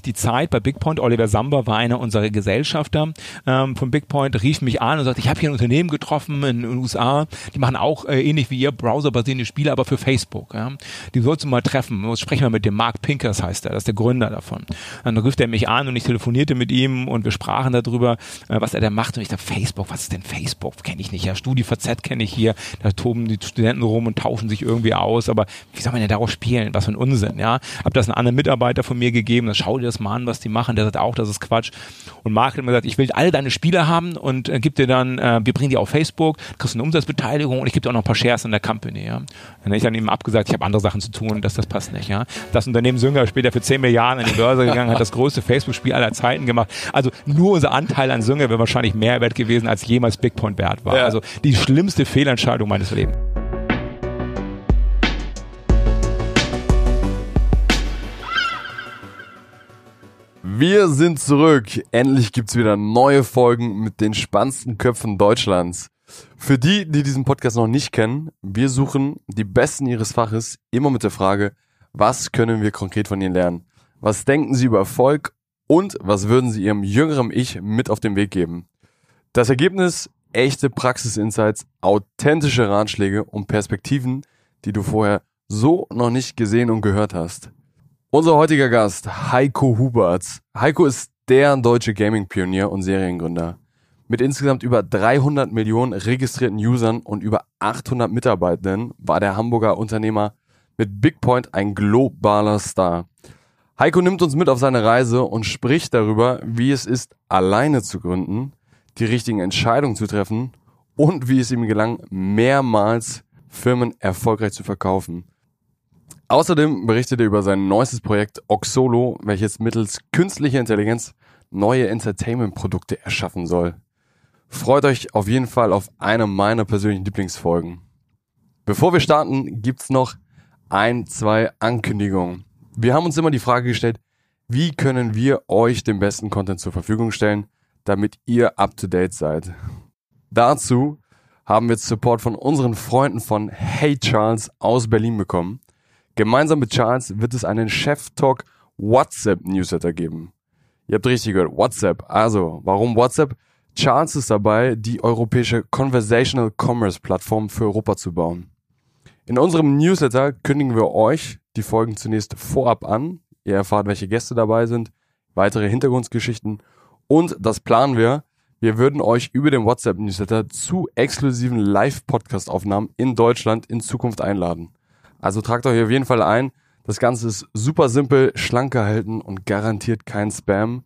sich die Zeit bei Bigpoint. Oliver Samba war einer unserer Gesellschafter ähm, von Bigpoint, rief mich an und sagte, ich habe hier ein Unternehmen getroffen in den USA, die machen auch äh, ähnlich wie ihr browserbasierende Spiele, aber für Facebook. Ja. Die sollst du mal treffen. Sprechen wir mit dem Mark Pinkers, heißt er, das ist der Gründer davon. Dann rief er mich an und ich telefonierte mit ihm und wir sprachen darüber, äh, was er da macht. Und ich dachte, Facebook, was ist denn Facebook? Kenne ich nicht. Ja, StudiVZ kenne ich hier. Da toben die Studenten rum und tauschen sich irgendwie aus. Aber wie soll man denn darauf spielen? Was für ein Unsinn, ja. Hab das einem anderen Mitarbeiter von mir gegeben. Dann schau dir das mal an, was die machen. Der sagt auch, das ist Quatsch. Und Mark hat mir gesagt, ich will alle deine Spiele haben und äh, gib dir dann, äh, wir bringen die auf Facebook, kriegst eine Umsatzbeteiligung und ich gebe dir auch noch ein paar Shares in der Company, ja. Dann habe ich dann eben abgesagt, ich habe andere Sachen zu tun, dass das passt nicht, ja. Das Unternehmen Sünger später für 10 Milliarden in die Börse gegangen, hat das größte Facebook-Spiel aller Zeiten gemacht. Also nur unser Anteil an Sünger wäre wahrscheinlich mehr wert gewesen, als jemals Bigpoint wert war. Ja. Also die schlimmste Fehlentscheidung meines Lebens. Wir sind zurück. Endlich gibt's wieder neue Folgen mit den spannendsten Köpfen Deutschlands. Für die, die diesen Podcast noch nicht kennen, wir suchen die Besten ihres Faches immer mit der Frage, was können wir konkret von ihnen lernen? Was denken sie über Erfolg und was würden sie ihrem jüngeren Ich mit auf den Weg geben? Das Ergebnis, echte Praxisinsights, authentische Ratschläge und Perspektiven, die du vorher so noch nicht gesehen und gehört hast. Unser heutiger Gast, Heiko Huberts. Heiko ist der deutsche Gaming-Pionier und Seriengründer. Mit insgesamt über 300 Millionen registrierten Usern und über 800 Mitarbeitenden war der Hamburger Unternehmer mit Bigpoint ein globaler Star. Heiko nimmt uns mit auf seine Reise und spricht darüber, wie es ist, alleine zu gründen, die richtigen Entscheidungen zu treffen und wie es ihm gelang, mehrmals Firmen erfolgreich zu verkaufen. Außerdem berichtet er über sein neuestes Projekt Oxolo, welches mittels künstlicher Intelligenz neue Entertainment-Produkte erschaffen soll. Freut euch auf jeden Fall auf eine meiner persönlichen Lieblingsfolgen. Bevor wir starten, gibt's noch ein, zwei Ankündigungen. Wir haben uns immer die Frage gestellt, wie können wir euch den besten Content zur Verfügung stellen, damit ihr up to date seid. Dazu haben wir Support von unseren Freunden von Hey Charles aus Berlin bekommen. Gemeinsam mit Charles wird es einen Chef Talk WhatsApp Newsletter geben. Ihr habt richtig gehört, WhatsApp. Also, warum WhatsApp? Charles ist dabei, die europäische Conversational Commerce Plattform für Europa zu bauen. In unserem Newsletter kündigen wir euch die Folgen zunächst vorab an. Ihr erfahrt, welche Gäste dabei sind, weitere Hintergrundgeschichten und das planen wir. Wir würden euch über den WhatsApp-Newsletter zu exklusiven Live-Podcast-Aufnahmen in Deutschland in Zukunft einladen. Also tragt euch auf jeden Fall ein. Das Ganze ist super simpel, schlank gehalten und garantiert kein Spam.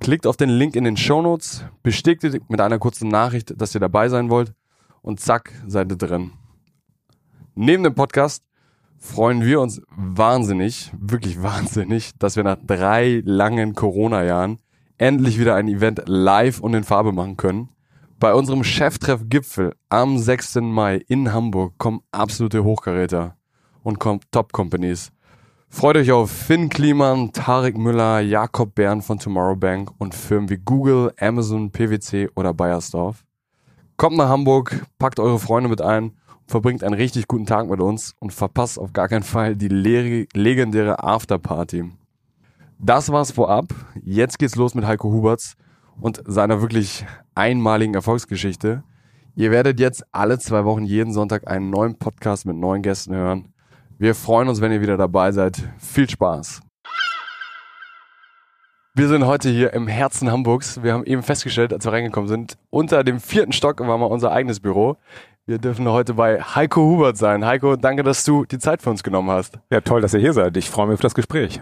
Klickt auf den Link in den Show Notes, bestätigt mit einer kurzen Nachricht, dass ihr dabei sein wollt und zack, seid ihr drin. Neben dem Podcast freuen wir uns wahnsinnig, wirklich wahnsinnig, dass wir nach drei langen Corona-Jahren endlich wieder ein Event live und in Farbe machen können. Bei unserem Cheftreff-Gipfel am 6. Mai in Hamburg kommen absolute Hochkaräter und Top Companies. Freut euch auf Finn Kliman, Tarek Müller, Jakob Bern von Tomorrow Bank und Firmen wie Google, Amazon, PwC oder Bayersdorf. Kommt nach Hamburg, packt eure Freunde mit ein, verbringt einen richtig guten Tag mit uns und verpasst auf gar keinen Fall die legendäre Afterparty. Das war's vorab. Jetzt geht's los mit Heiko Huberts und seiner wirklich einmaligen Erfolgsgeschichte. Ihr werdet jetzt alle zwei Wochen jeden Sonntag einen neuen Podcast mit neuen Gästen hören. Wir freuen uns, wenn ihr wieder dabei seid. Viel Spaß. Wir sind heute hier im Herzen Hamburgs. Wir haben eben festgestellt, als wir reingekommen sind, unter dem vierten Stock war mal unser eigenes Büro. Wir dürfen heute bei Heiko Hubert sein. Heiko, danke, dass du die Zeit für uns genommen hast. Ja, toll, dass ihr hier seid. Ich freue mich auf das Gespräch.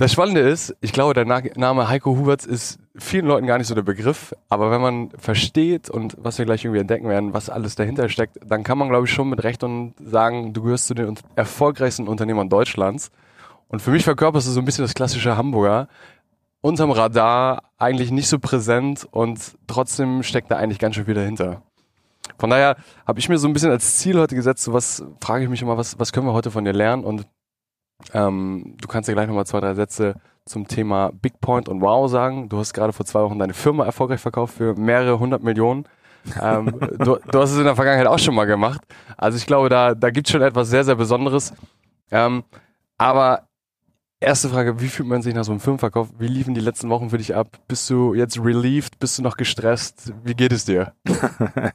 Das Spannende ist, ich glaube, der Name Heiko Huberts ist vielen Leuten gar nicht so der Begriff, aber wenn man versteht und was wir gleich irgendwie entdecken werden, was alles dahinter steckt, dann kann man, glaube ich, schon mit Recht und sagen, du gehörst zu den erfolgreichsten Unternehmern Deutschlands. Und für mich verkörperst du so ein bisschen das klassische Hamburger. Unterm Radar, eigentlich nicht so präsent und trotzdem steckt da eigentlich ganz schön viel dahinter. Von daher habe ich mir so ein bisschen als Ziel heute gesetzt, so was frage ich mich immer, was, was können wir heute von dir lernen? Und ähm, du kannst ja gleich nochmal zwei, drei Sätze zum Thema Big Point und Wow sagen. Du hast gerade vor zwei Wochen deine Firma erfolgreich verkauft für mehrere hundert Millionen. ähm, du, du, hast es in der Vergangenheit auch schon mal gemacht. Also ich glaube, da, da gibt es schon etwas sehr, sehr Besonderes. Ähm, aber Erste Frage, wie fühlt man sich nach so einem Filmverkauf? Wie liefen die letzten Wochen für dich ab? Bist du jetzt relieved? Bist du noch gestresst? Wie geht es dir?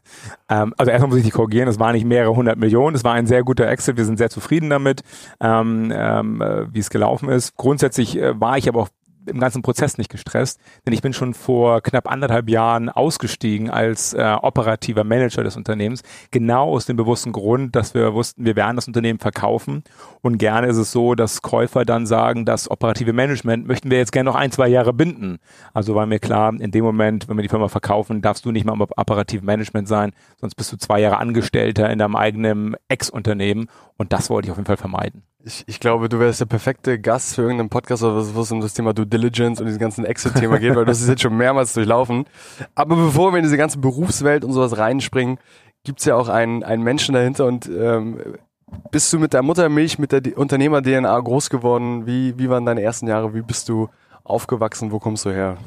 ähm, also erstmal muss ich dich korrigieren, es waren nicht mehrere hundert Millionen, es war ein sehr guter Exit, wir sind sehr zufrieden damit, ähm, ähm, äh, wie es gelaufen ist. Grundsätzlich äh, war ich aber auch im ganzen Prozess nicht gestresst, denn ich bin schon vor knapp anderthalb Jahren ausgestiegen als äh, operativer Manager des Unternehmens, genau aus dem bewussten Grund, dass wir wussten, wir werden das Unternehmen verkaufen und gerne ist es so, dass Käufer dann sagen, das operative Management möchten wir jetzt gerne noch ein, zwei Jahre binden. Also war mir klar, in dem Moment, wenn wir die Firma verkaufen, darfst du nicht mal im operativen Management sein, sonst bist du zwei Jahre Angestellter in deinem eigenen Ex-Unternehmen und das wollte ich auf jeden Fall vermeiden. Ich, ich glaube, du wärst der perfekte Gast für irgendeinen Podcast, wo es um das Thema Due Diligence und dieses ganzen Exit-Thema geht, weil das ist jetzt schon mehrmals durchlaufen. Aber bevor wir in diese ganze Berufswelt und sowas reinspringen, gibt's ja auch einen, einen Menschen dahinter und ähm, bist du mit der Muttermilch, mit der Unternehmer-DNA groß geworden? Wie, wie waren deine ersten Jahre? Wie bist du aufgewachsen? Wo kommst du her?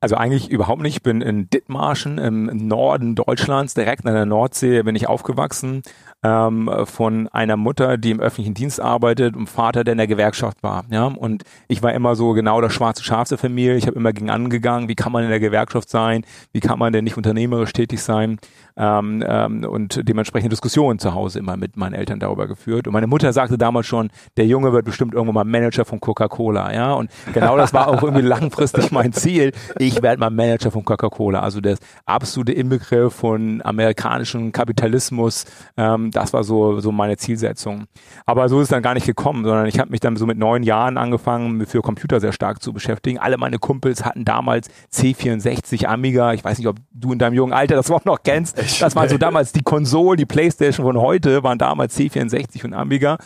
Also eigentlich überhaupt nicht. Ich bin in Dithmarschen im Norden Deutschlands, direkt an der Nordsee, bin ich aufgewachsen ähm, von einer Mutter, die im öffentlichen Dienst arbeitet und Vater, der in der Gewerkschaft war. Ja, und ich war immer so genau das schwarze Schaf der Familie. Ich habe immer gegen angegangen, wie kann man in der Gewerkschaft sein, wie kann man denn nicht unternehmerisch tätig sein ähm, ähm, und dementsprechend Diskussionen zu Hause immer mit meinen Eltern darüber geführt. Und meine Mutter sagte damals schon, der Junge wird bestimmt irgendwann mal Manager von Coca-Cola. Ja, und genau das war auch irgendwie langfristig mein Ziel. Ich werde mal Manager von Coca-Cola. Also das absolute Inbegriff von amerikanischem Kapitalismus. Ähm, das war so, so meine Zielsetzung. Aber so ist es dann gar nicht gekommen, sondern ich habe mich dann so mit neun Jahren angefangen, für Computer sehr stark zu beschäftigen. Alle meine Kumpels hatten damals C64 Amiga. Ich weiß nicht, ob du in deinem jungen Alter das Wort noch kennst. Das waren so damals die Konsole, die Playstation von heute waren damals C64 und Amiga.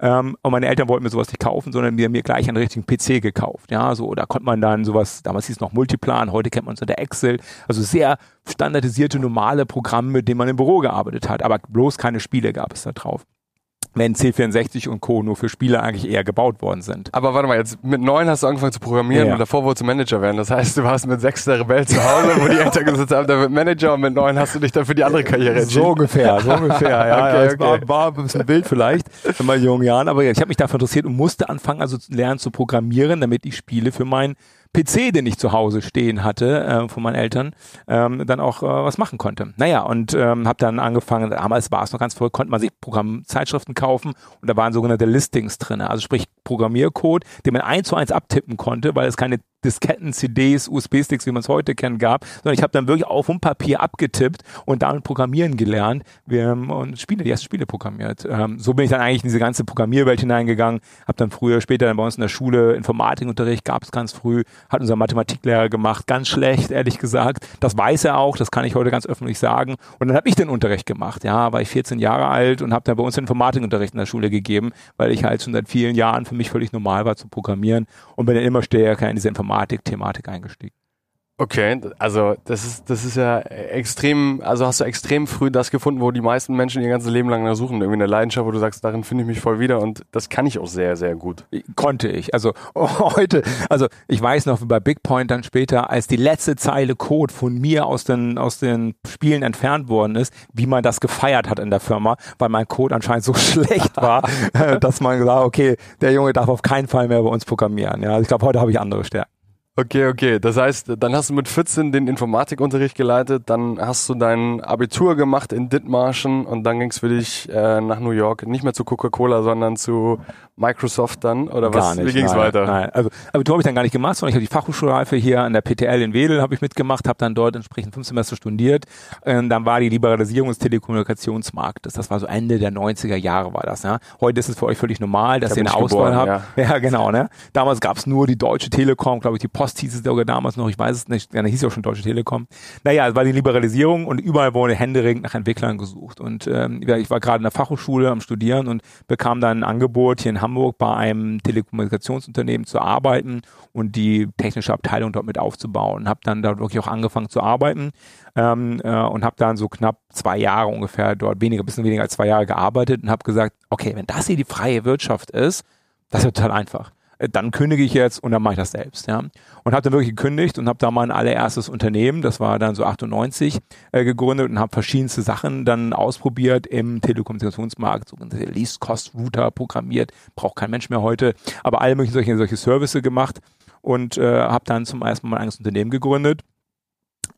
Ähm, und meine Eltern wollten mir sowas nicht kaufen, sondern mir, mir gleich einen richtigen PC gekauft. Ja, so, da konnte man dann sowas, damals hieß es noch Multiplan, heute kennt man es unter Excel. Also sehr standardisierte, normale Programme, mit denen man im Büro gearbeitet hat. Aber bloß keine Spiele gab es da drauf wenn C64 und Co. nur für Spiele eigentlich eher gebaut worden sind. Aber warte mal, jetzt mit neun hast du angefangen zu programmieren ja. und davor wolltest du Manager werden. Das heißt, du warst mit sechs der Rebell zu Hause, wo die Eltern gesagt haben, der wird Manager und mit neun hast du dich dann für die andere Karriere entschieden. So ungefähr, so ungefähr, ja. okay, okay. War, war ein bisschen wild vielleicht in meinen jungen Jahren, aber ich habe mich dafür interessiert und musste anfangen, also lernen zu programmieren, damit ich Spiele für mein PC, den ich zu Hause stehen hatte äh, von meinen Eltern, ähm, dann auch äh, was machen konnte. Naja, und ähm, habe dann angefangen, damals war es noch ganz verrückt, konnte man sich Programmzeitschriften kaufen und da waren sogenannte Listings drin, also sprich Programmiercode, den man eins zu eins abtippen konnte, weil es keine Disketten, CDs, USB-Sticks, wie man es heute kennt, gab, sondern ich habe dann wirklich auf dem Papier abgetippt und damit programmieren gelernt wir, und Spiele, die ersten Spiele programmiert. Ähm, so bin ich dann eigentlich in diese ganze Programmierwelt hineingegangen, habe dann früher, später dann bei uns in der Schule Informatikunterricht, gab es ganz früh, hat unser Mathematiklehrer gemacht, ganz schlecht, ehrlich gesagt. Das weiß er auch, das kann ich heute ganz öffentlich sagen. Und dann habe ich den Unterricht gemacht, ja, war ich 14 Jahre alt und habe dann bei uns Informatikunterricht in der Schule gegeben, weil ich halt schon seit vielen Jahren für mich völlig normal war zu programmieren und bin dann immer stärker in diese Informatik Informatik-Thematik eingestiegen. Okay, also das ist, das ist ja extrem, also hast du extrem früh das gefunden, wo die meisten Menschen ihr ganzes Leben lang nach suchen. Irgendwie eine Leidenschaft, wo du sagst, darin finde ich mich voll wieder und das kann ich auch sehr, sehr gut. Konnte ich. Also heute, also ich weiß noch bei Big Point dann später, als die letzte Zeile Code von mir aus den, aus den Spielen entfernt worden ist, wie man das gefeiert hat in der Firma, weil mein Code anscheinend so schlecht war, dass man gesagt okay, der Junge darf auf keinen Fall mehr bei uns programmieren. Ja, also ich glaube, heute habe ich andere Stärken. Okay, okay. Das heißt, dann hast du mit 14 den Informatikunterricht geleitet, dann hast du dein Abitur gemacht in Dithmarschen und dann ging es für dich äh, nach New York, nicht mehr zu Coca-Cola, sondern zu Microsoft dann oder gar was? Nicht, Wie ging es weiter? Nein, also Abitur habe ich dann gar nicht gemacht, sondern ich habe die Fachhochschulreife hier an der PTL in Wedel habe ich mitgemacht, habe dann dort entsprechend fünf Semester studiert. Ähm, dann war die Liberalisierung des Telekommunikationsmarktes. Das war so Ende der 90er Jahre war das. Ja. Heute ist es für euch völlig normal, dass ihr eine Auswahl habt. Ja. ja, genau. Ne? Damals gab es nur die Deutsche Telekom, glaube ich, die Post hieß es sogar damals noch, ich weiß es nicht, ja, hieß ja auch schon Deutsche Telekom. Naja, es war die Liberalisierung und überall wurde händeringend nach Entwicklern gesucht. Und ähm, ich war gerade in der Fachhochschule am Studieren und bekam dann ein Angebot hier in Hamburg bei einem Telekommunikationsunternehmen zu arbeiten und die technische Abteilung dort mit aufzubauen. Habe dann da wirklich auch angefangen zu arbeiten ähm, äh, und habe dann so knapp zwei Jahre ungefähr dort, weniger, bisschen weniger als zwei Jahre gearbeitet und habe gesagt, okay, wenn das hier die freie Wirtschaft ist, das ja total einfach dann kündige ich jetzt und dann mache ich das selbst. Ja. Und habe dann wirklich gekündigt und habe da mein allererstes Unternehmen, das war dann so 98, äh, gegründet und habe verschiedenste Sachen dann ausprobiert im Telekommunikationsmarkt, sogenannte Least-Cost-Router programmiert, braucht kein Mensch mehr heute, aber alle möglichen solche, solche Services gemacht und äh, habe dann zum ersten Mal mein eigenes Unternehmen gegründet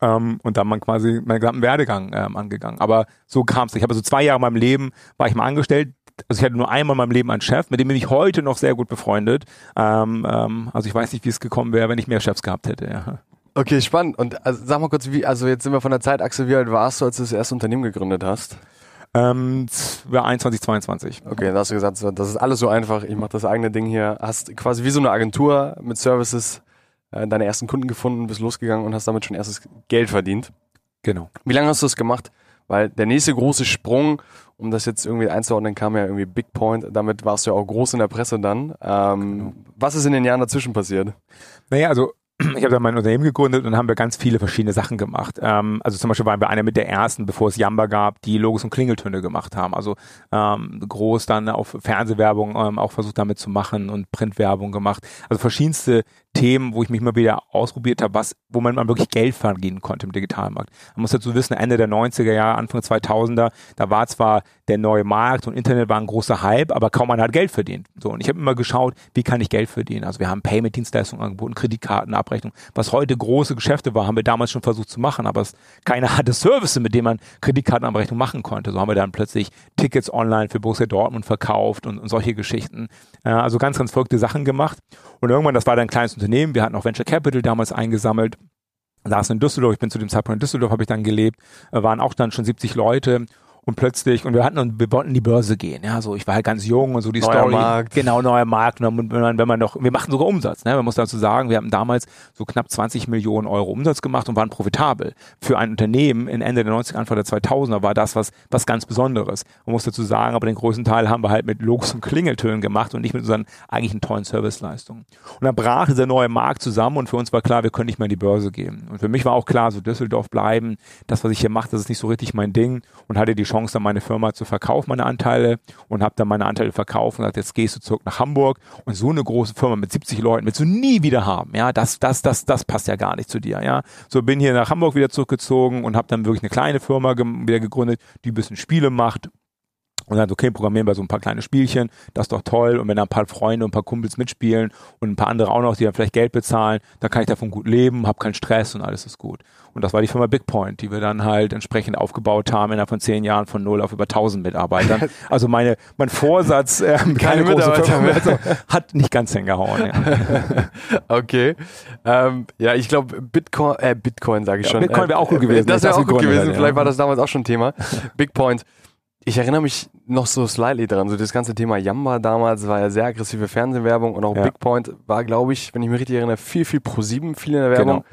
ähm, und dann man quasi meinen gesamten Werdegang ähm, angegangen. Aber so kam es. Ich habe so zwei Jahre in meinem Leben, war ich mal angestellt. Also ich hatte nur einmal in meinem Leben einen Chef, mit dem bin ich heute noch sehr gut befreundet. Ähm, ähm, also ich weiß nicht, wie es gekommen wäre, wenn ich mehr Chefs gehabt hätte. Ja. Okay, spannend. Und also, sag mal kurz, wie, also jetzt sind wir von der Zeitachse, wie alt warst du, als du das erste Unternehmen gegründet hast? Ähm, 21, 22. Okay, da hast du gesagt, das ist alles so einfach, ich mache das eigene Ding hier. Hast quasi wie so eine Agentur mit Services äh, deine ersten Kunden gefunden, bist losgegangen und hast damit schon erstes Geld verdient. Genau. Wie lange hast du das gemacht? Weil der nächste große Sprung, um das jetzt irgendwie einzuordnen, kam ja irgendwie Big Point. Damit warst du ja auch groß in der Presse dann. Ähm, genau. Was ist in den Jahren dazwischen passiert? Naja, also ich habe dann mein Unternehmen gegründet und haben wir ganz viele verschiedene Sachen gemacht. Ähm, also zum Beispiel waren wir einer mit der ersten, bevor es Jamba gab, die Logos und Klingeltöne gemacht haben. Also ähm, groß dann auf Fernsehwerbung ähm, auch versucht damit zu machen und Printwerbung gemacht. Also verschiedenste Themen, wo ich mich mal wieder ausprobiert habe, was, wo man mal wirklich Geld verdienen konnte im Digitalmarkt. Man muss dazu wissen, Ende der 90er Jahre, Anfang 2000er, da war zwar der neue Markt und Internet war ein großer Hype, aber kaum einer hat Geld verdient. So, und ich habe immer geschaut, wie kann ich Geld verdienen? Also wir haben Payment-Dienstleistungen angeboten, Kreditkartenabrechnung. Was heute große Geschäfte war, haben wir damals schon versucht zu machen, aber es, keiner hatte Services, mit denen man Kreditkartenabrechnung machen konnte. So haben wir dann plötzlich Tickets online für Borussia Dortmund verkauft und, und solche Geschichten. Äh, also ganz, ganz verrückte Sachen gemacht. Und irgendwann, das war dann ein kleines Unternehmen, wir hatten auch Venture Capital damals eingesammelt, saßen in Düsseldorf, ich bin zu dem Zeitpunkt in Düsseldorf, habe ich dann gelebt, äh, waren auch dann schon 70 Leute und plötzlich, und wir hatten, und wir wollten in die Börse gehen, ja, so, ich war halt ganz jung und so die neuer Story. Markt. Genau, neuer Markt, und wenn man, wenn man noch, wir machten sogar Umsatz, ne, man muss dazu sagen, wir haben damals so knapp 20 Millionen Euro Umsatz gemacht und waren profitabel. Für ein Unternehmen in Ende der 90er, Anfang der 2000er war das was, was ganz Besonderes. Man muss dazu sagen, aber den größten Teil haben wir halt mit Logos und Klingeltönen gemacht und nicht mit unseren eigentlichen tollen Serviceleistungen. Und dann brach dieser neue Markt zusammen und für uns war klar, wir können nicht mehr in die Börse gehen. Und für mich war auch klar, so Düsseldorf bleiben, das, was ich hier mache, das ist nicht so richtig mein Ding und hatte die Chance, dann meine Firma zu verkaufen, meine Anteile und habe dann meine Anteile verkauft und gesagt, jetzt gehst du zurück nach Hamburg und so eine große Firma mit 70 Leuten willst du nie wieder haben. Ja, das, das, das, das passt ja gar nicht zu dir. Ja, so bin hier nach Hamburg wieder zurückgezogen und habe dann wirklich eine kleine Firma ge wieder gegründet, die ein bisschen Spiele macht und dann, okay, programmieren wir so ein paar kleine Spielchen, das ist doch toll. Und wenn da ein paar Freunde und ein paar Kumpels mitspielen und ein paar andere auch noch, die dann vielleicht Geld bezahlen, dann kann ich davon gut leben, habe keinen Stress und alles ist gut. Und das war die Firma Bigpoint, die wir dann halt entsprechend aufgebaut haben innerhalb von zehn Jahren von null auf über 1000 Mitarbeitern. Also meine, mein Vorsatz, äh, keine, keine große Firma mehr, also, hat nicht ganz hingehauen. Ja. okay. Ähm, ja, ich glaube Bitcoin, äh, Bitcoin sage ich ja, schon. Bitcoin wäre auch gut gewesen. Das wäre auch gut gewesen. Vielleicht war das damals auch schon Thema. Bigpoint ich erinnere mich noch so slightly dran, so das ganze Thema Yamba damals war ja sehr aggressive Fernsehwerbung und auch ja. Big Point war, glaube ich, wenn ich mich richtig erinnere, viel, viel pro sieben, viel in der Werbung. Genau.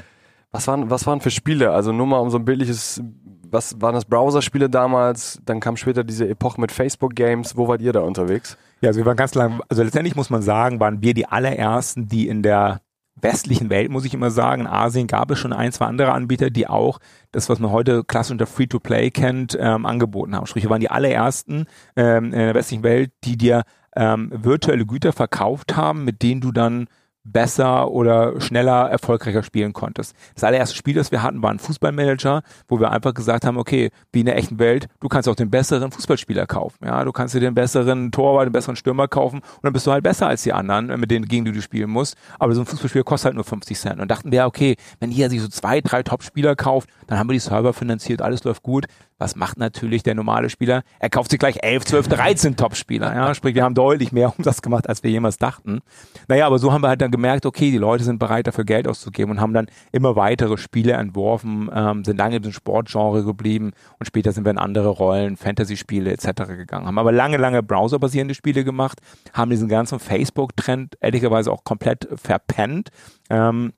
Was waren, was waren für Spiele? Also nur mal um so ein bildliches, was waren das Browser-Spiele damals? Dann kam später diese Epoche mit Facebook-Games. Wo wart ihr da unterwegs? Ja, also wir waren ganz lang, also letztendlich muss man sagen, waren wir die allerersten, die in der westlichen Welt, muss ich immer sagen. In Asien gab es schon ein, zwei andere Anbieter, die auch das, was man heute klassisch unter Free-to-Play kennt, ähm, angeboten haben. Sprich, wir waren die allerersten ähm, in der westlichen Welt, die dir ähm, virtuelle Güter verkauft haben, mit denen du dann besser oder schneller erfolgreicher spielen konntest. Das allererste Spiel, das wir hatten, war ein Fußballmanager, wo wir einfach gesagt haben, okay, wie in der echten Welt, du kannst auch den besseren Fußballspieler kaufen. Ja, du kannst dir den besseren Torwart, den besseren Stürmer kaufen und dann bist du halt besser als die anderen, mit denen gegen die du spielen musst. Aber so ein Fußballspieler kostet halt nur 50 Cent. Und dachten wir, okay, wenn hier sich so zwei, drei Top-Spieler kauft, dann haben wir die Server finanziert, alles läuft gut. Was macht natürlich der normale Spieler? Er kauft sich gleich 11, 12, 13 Top-Spieler. Ja, sprich, wir haben deutlich mehr Umsatz gemacht, als wir jemals dachten. Naja, aber so haben wir halt dann gemerkt, okay, die Leute sind bereit, dafür Geld auszugeben und haben dann immer weitere Spiele entworfen, ähm, sind lange im Sportgenre geblieben und später sind wir in andere Rollen, Fantasy-Spiele etc. gegangen. Haben aber lange, lange browserbasierende Spiele gemacht, haben diesen ganzen Facebook-Trend ehrlicherweise auch komplett verpennt. Ähm,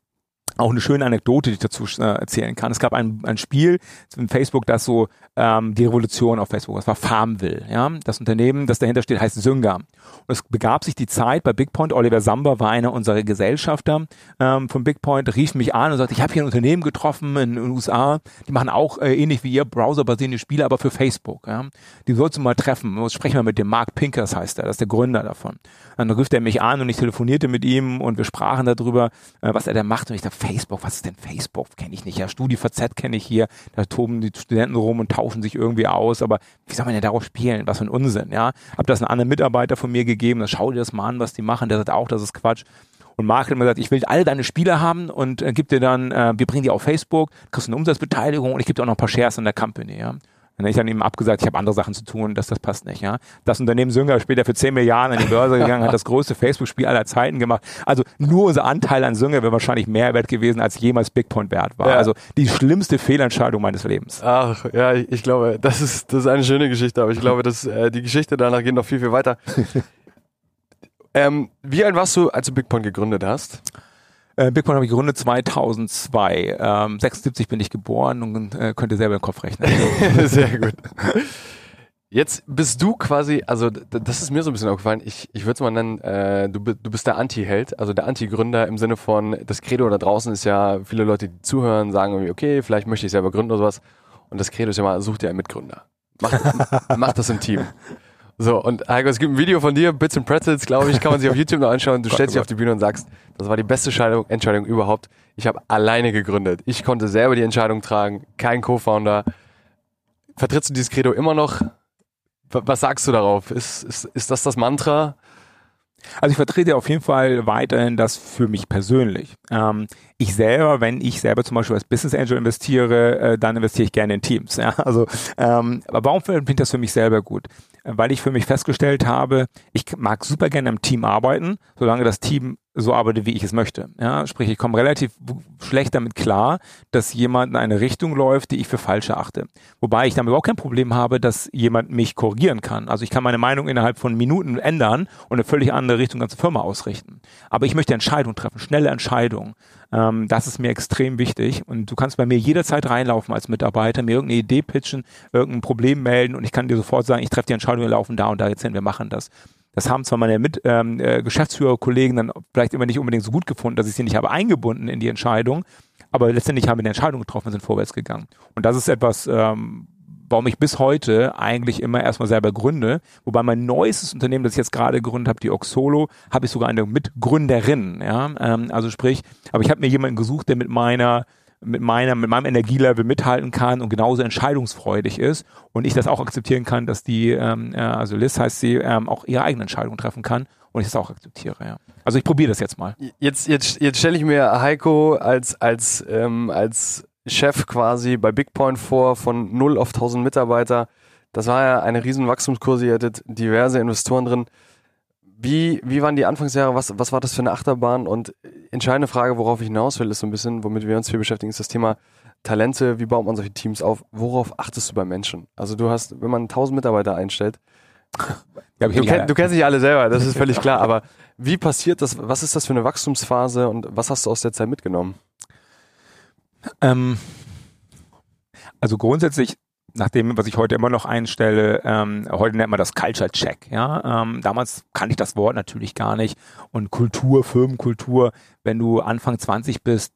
auch eine schöne Anekdote, die ich dazu äh, erzählen kann. Es gab ein, ein Spiel in Facebook, das so ähm, die Revolution auf Facebook, das war Farmville. Ja? Das Unternehmen, das dahinter steht, heißt Synga. Und es begab sich die Zeit bei Bigpoint, Oliver Samba war einer unserer Gesellschafter ähm, von Bigpoint, rief mich an und sagte, ich habe hier ein Unternehmen getroffen in den USA, die machen auch äh, ähnlich wie ihr browserbasierende Spiele, aber für Facebook. Ja? Die sollst du mal treffen. Sprechen wir mit dem Mark Pinkers heißt er, das ist der Gründer davon. Dann rief er mich an und ich telefonierte mit ihm und wir sprachen darüber, äh, was er da macht. Und ich dachte, Facebook, was ist denn Facebook? Kenne ich nicht. Ja, StudiVZ kenne ich hier. Da toben die Studenten rum und tauschen sich irgendwie aus. Aber wie soll man denn darauf spielen? Was für ein Unsinn, ja. Hab das einen anderen Mitarbeiter von mir gegeben. Dann schau dir das mal an, was die machen. Der sagt auch, das ist Quatsch. Und Mark hat mir gesagt, ich will alle deine Spiele haben und äh, gib dir dann, äh, wir bringen die auf Facebook, kriegst eine Umsatzbeteiligung und ich gebe dir auch noch ein paar Shares in der Company, ja. Dann habe ich dann eben abgesagt, ich habe andere Sachen zu tun, dass das passt nicht. Ja, das Unternehmen Sünger später für 10 Milliarden an die Börse gegangen, hat das größte Facebook-Spiel aller Zeiten gemacht. Also nur unser Anteil an Sünger wäre wahrscheinlich mehr wert gewesen, als jemals Bigpoint wert war. Ja. Also die schlimmste Fehlentscheidung meines Lebens. Ach ja, ich, ich, glaube, das ist das ist eine schöne Geschichte, aber ich glaube, dass äh, die Geschichte danach geht noch viel viel weiter. ähm, wie alt warst du, als du Bigpoint gegründet hast? Äh, Bitcoin habe ich gegründet 2002. Ähm, 76 bin ich geboren und äh, könnte selber den Kopf rechnen. Sehr gut. Jetzt bist du quasi, also das ist mir so ein bisschen aufgefallen, ich, ich würde es mal nennen, äh, du, du bist der Anti-Held, also der Anti-Gründer im Sinne von, das Credo da draußen ist ja, viele Leute, die zuhören, sagen irgendwie, okay, vielleicht möchte ich selber gründen oder sowas. Und das Credo ist ja mal, such dir einen Mitgründer. Mach, mach das im Team. So, und Heiko, es gibt ein Video von dir, Bits and Pretzels, glaube ich, kann man sich auf YouTube noch anschauen. Du stellst dich auf die Bühne und sagst, das war die beste Entscheidung, Entscheidung überhaupt. Ich habe alleine gegründet. Ich konnte selber die Entscheidung tragen, kein Co-Founder. Vertrittst du dieses Credo immer noch? Was sagst du darauf? Ist, ist, ist das das Mantra? Also ich vertrete auf jeden Fall weiterhin das für mich persönlich. Ähm, ich selber, wenn ich selber zum Beispiel als Business Angel investiere, äh, dann investiere ich gerne in Teams. Ja? Also, ähm, aber warum finde ich das für mich selber gut? Weil ich für mich festgestellt habe, ich mag super gerne im Team arbeiten, solange das Team so arbeite, wie ich es möchte. Ja, sprich, ich komme relativ schlecht damit klar, dass jemand in eine Richtung läuft, die ich für falsch erachte. Wobei ich damit überhaupt kein Problem habe, dass jemand mich korrigieren kann. Also ich kann meine Meinung innerhalb von Minuten ändern und eine völlig andere Richtung ganze Firma ausrichten. Aber ich möchte Entscheidungen treffen, schnelle Entscheidungen. Ähm, das ist mir extrem wichtig. Und du kannst bei mir jederzeit reinlaufen als Mitarbeiter, mir irgendeine Idee pitchen, irgendein Problem melden und ich kann dir sofort sagen, ich treffe die Entscheidung, wir laufen da und da jetzt hin, wir machen das. Das haben zwar meine Mit ähm, äh, Geschäftsführerkollegen dann vielleicht immer nicht unbedingt so gut gefunden, dass ich sie nicht habe eingebunden in die Entscheidung, aber letztendlich haben wir eine Entscheidung getroffen und sind vorwärts gegangen. Und das ist etwas, ähm, warum ich bis heute eigentlich immer erstmal selber gründe. Wobei mein neuestes Unternehmen, das ich jetzt gerade gegründet habe, die Oxolo, habe ich sogar eine Mitgründerin. Ja? Ähm, also sprich, aber ich habe mir jemanden gesucht, der mit meiner mit meiner, mit meinem Energielevel mithalten kann und genauso entscheidungsfreudig ist und ich das auch akzeptieren kann, dass die, ähm, äh, also Liz heißt sie, ähm, auch ihre eigene Entscheidung treffen kann und ich das auch akzeptiere, ja. Also ich probiere das jetzt mal. Jetzt, jetzt, jetzt stelle ich mir Heiko als, als, ähm, als Chef quasi bei Bigpoint vor, von 0 auf 1000 Mitarbeiter. Das war ja eine riesen Wachstumskurse, ihr hattet diverse Investoren drin. Wie, wie waren die Anfangsjahre? Was, was war das für eine Achterbahn? Und entscheidende Frage, worauf ich hinaus will, ist so ein bisschen, womit wir uns viel beschäftigen, ist das Thema Talente. Wie baut man solche Teams auf? Worauf achtest du bei Menschen? Also du hast, wenn man 1000 Mitarbeiter einstellt, du, kenn, du, kennst dich alle selber, das ist völlig klar. Aber wie passiert das? Was ist das für eine Wachstumsphase und was hast du aus der Zeit mitgenommen? Ähm, also grundsätzlich nach dem, was ich heute immer noch einstelle, ähm, heute nennt man das Culture Check. Ja, ähm, damals kannte ich das Wort natürlich gar nicht. Und Kultur, Firmenkultur, wenn du Anfang 20 bist,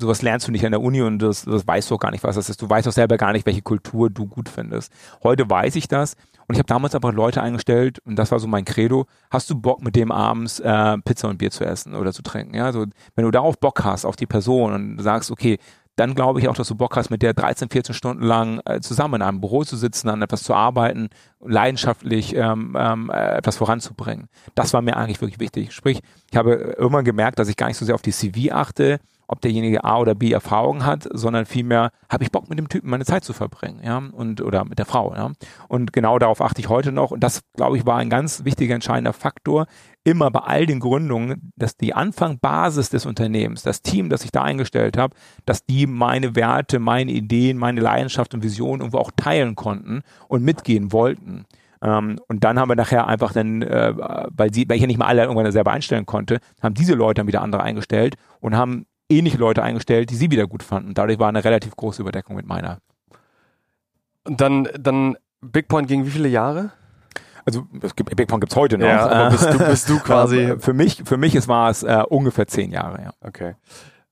sowas lernst du nicht an der Uni und das, das weißt du auch gar nicht, was das ist. Du weißt auch selber gar nicht, welche Kultur du gut findest. Heute weiß ich das und ich habe damals aber Leute eingestellt und das war so mein Credo. Hast du Bock mit dem abends äh, Pizza und Bier zu essen oder zu trinken? Ja, also wenn du darauf Bock hast auf die Person und sagst, okay, dann glaube ich auch, dass du Bock hast, mit der 13, 14 Stunden lang äh, zusammen in einem Büro zu sitzen, an etwas zu arbeiten, leidenschaftlich ähm, ähm, äh, etwas voranzubringen. Das war mir eigentlich wirklich wichtig. Sprich, ich habe irgendwann gemerkt, dass ich gar nicht so sehr auf die CV achte, ob derjenige A oder B Erfahrung hat, sondern vielmehr habe ich Bock mit dem Typen meine Zeit zu verbringen, ja, und oder mit der Frau, ja. Und genau darauf achte ich heute noch und das glaube ich war ein ganz wichtiger entscheidender Faktor immer bei all den Gründungen, dass die Anfangbasis des Unternehmens, das Team, das ich da eingestellt habe, dass die meine Werte, meine Ideen, meine Leidenschaft und Vision irgendwo auch teilen konnten und mitgehen wollten. Ähm, und dann haben wir nachher einfach dann, äh, weil, sie, weil ich ja nicht mal alle irgendwann selber einstellen konnte, haben diese Leute dann wieder andere eingestellt und haben ähnliche Leute eingestellt, die sie wieder gut fanden. Dadurch war eine relativ große Überdeckung mit meiner. Und dann, dann Big Point ging wie viele Jahre? Also es gibt, Big Point gibt's heute noch. Ja, aber bist du, bist du quasi. für mich, für mich war es äh, ungefähr zehn Jahre, ja. Okay.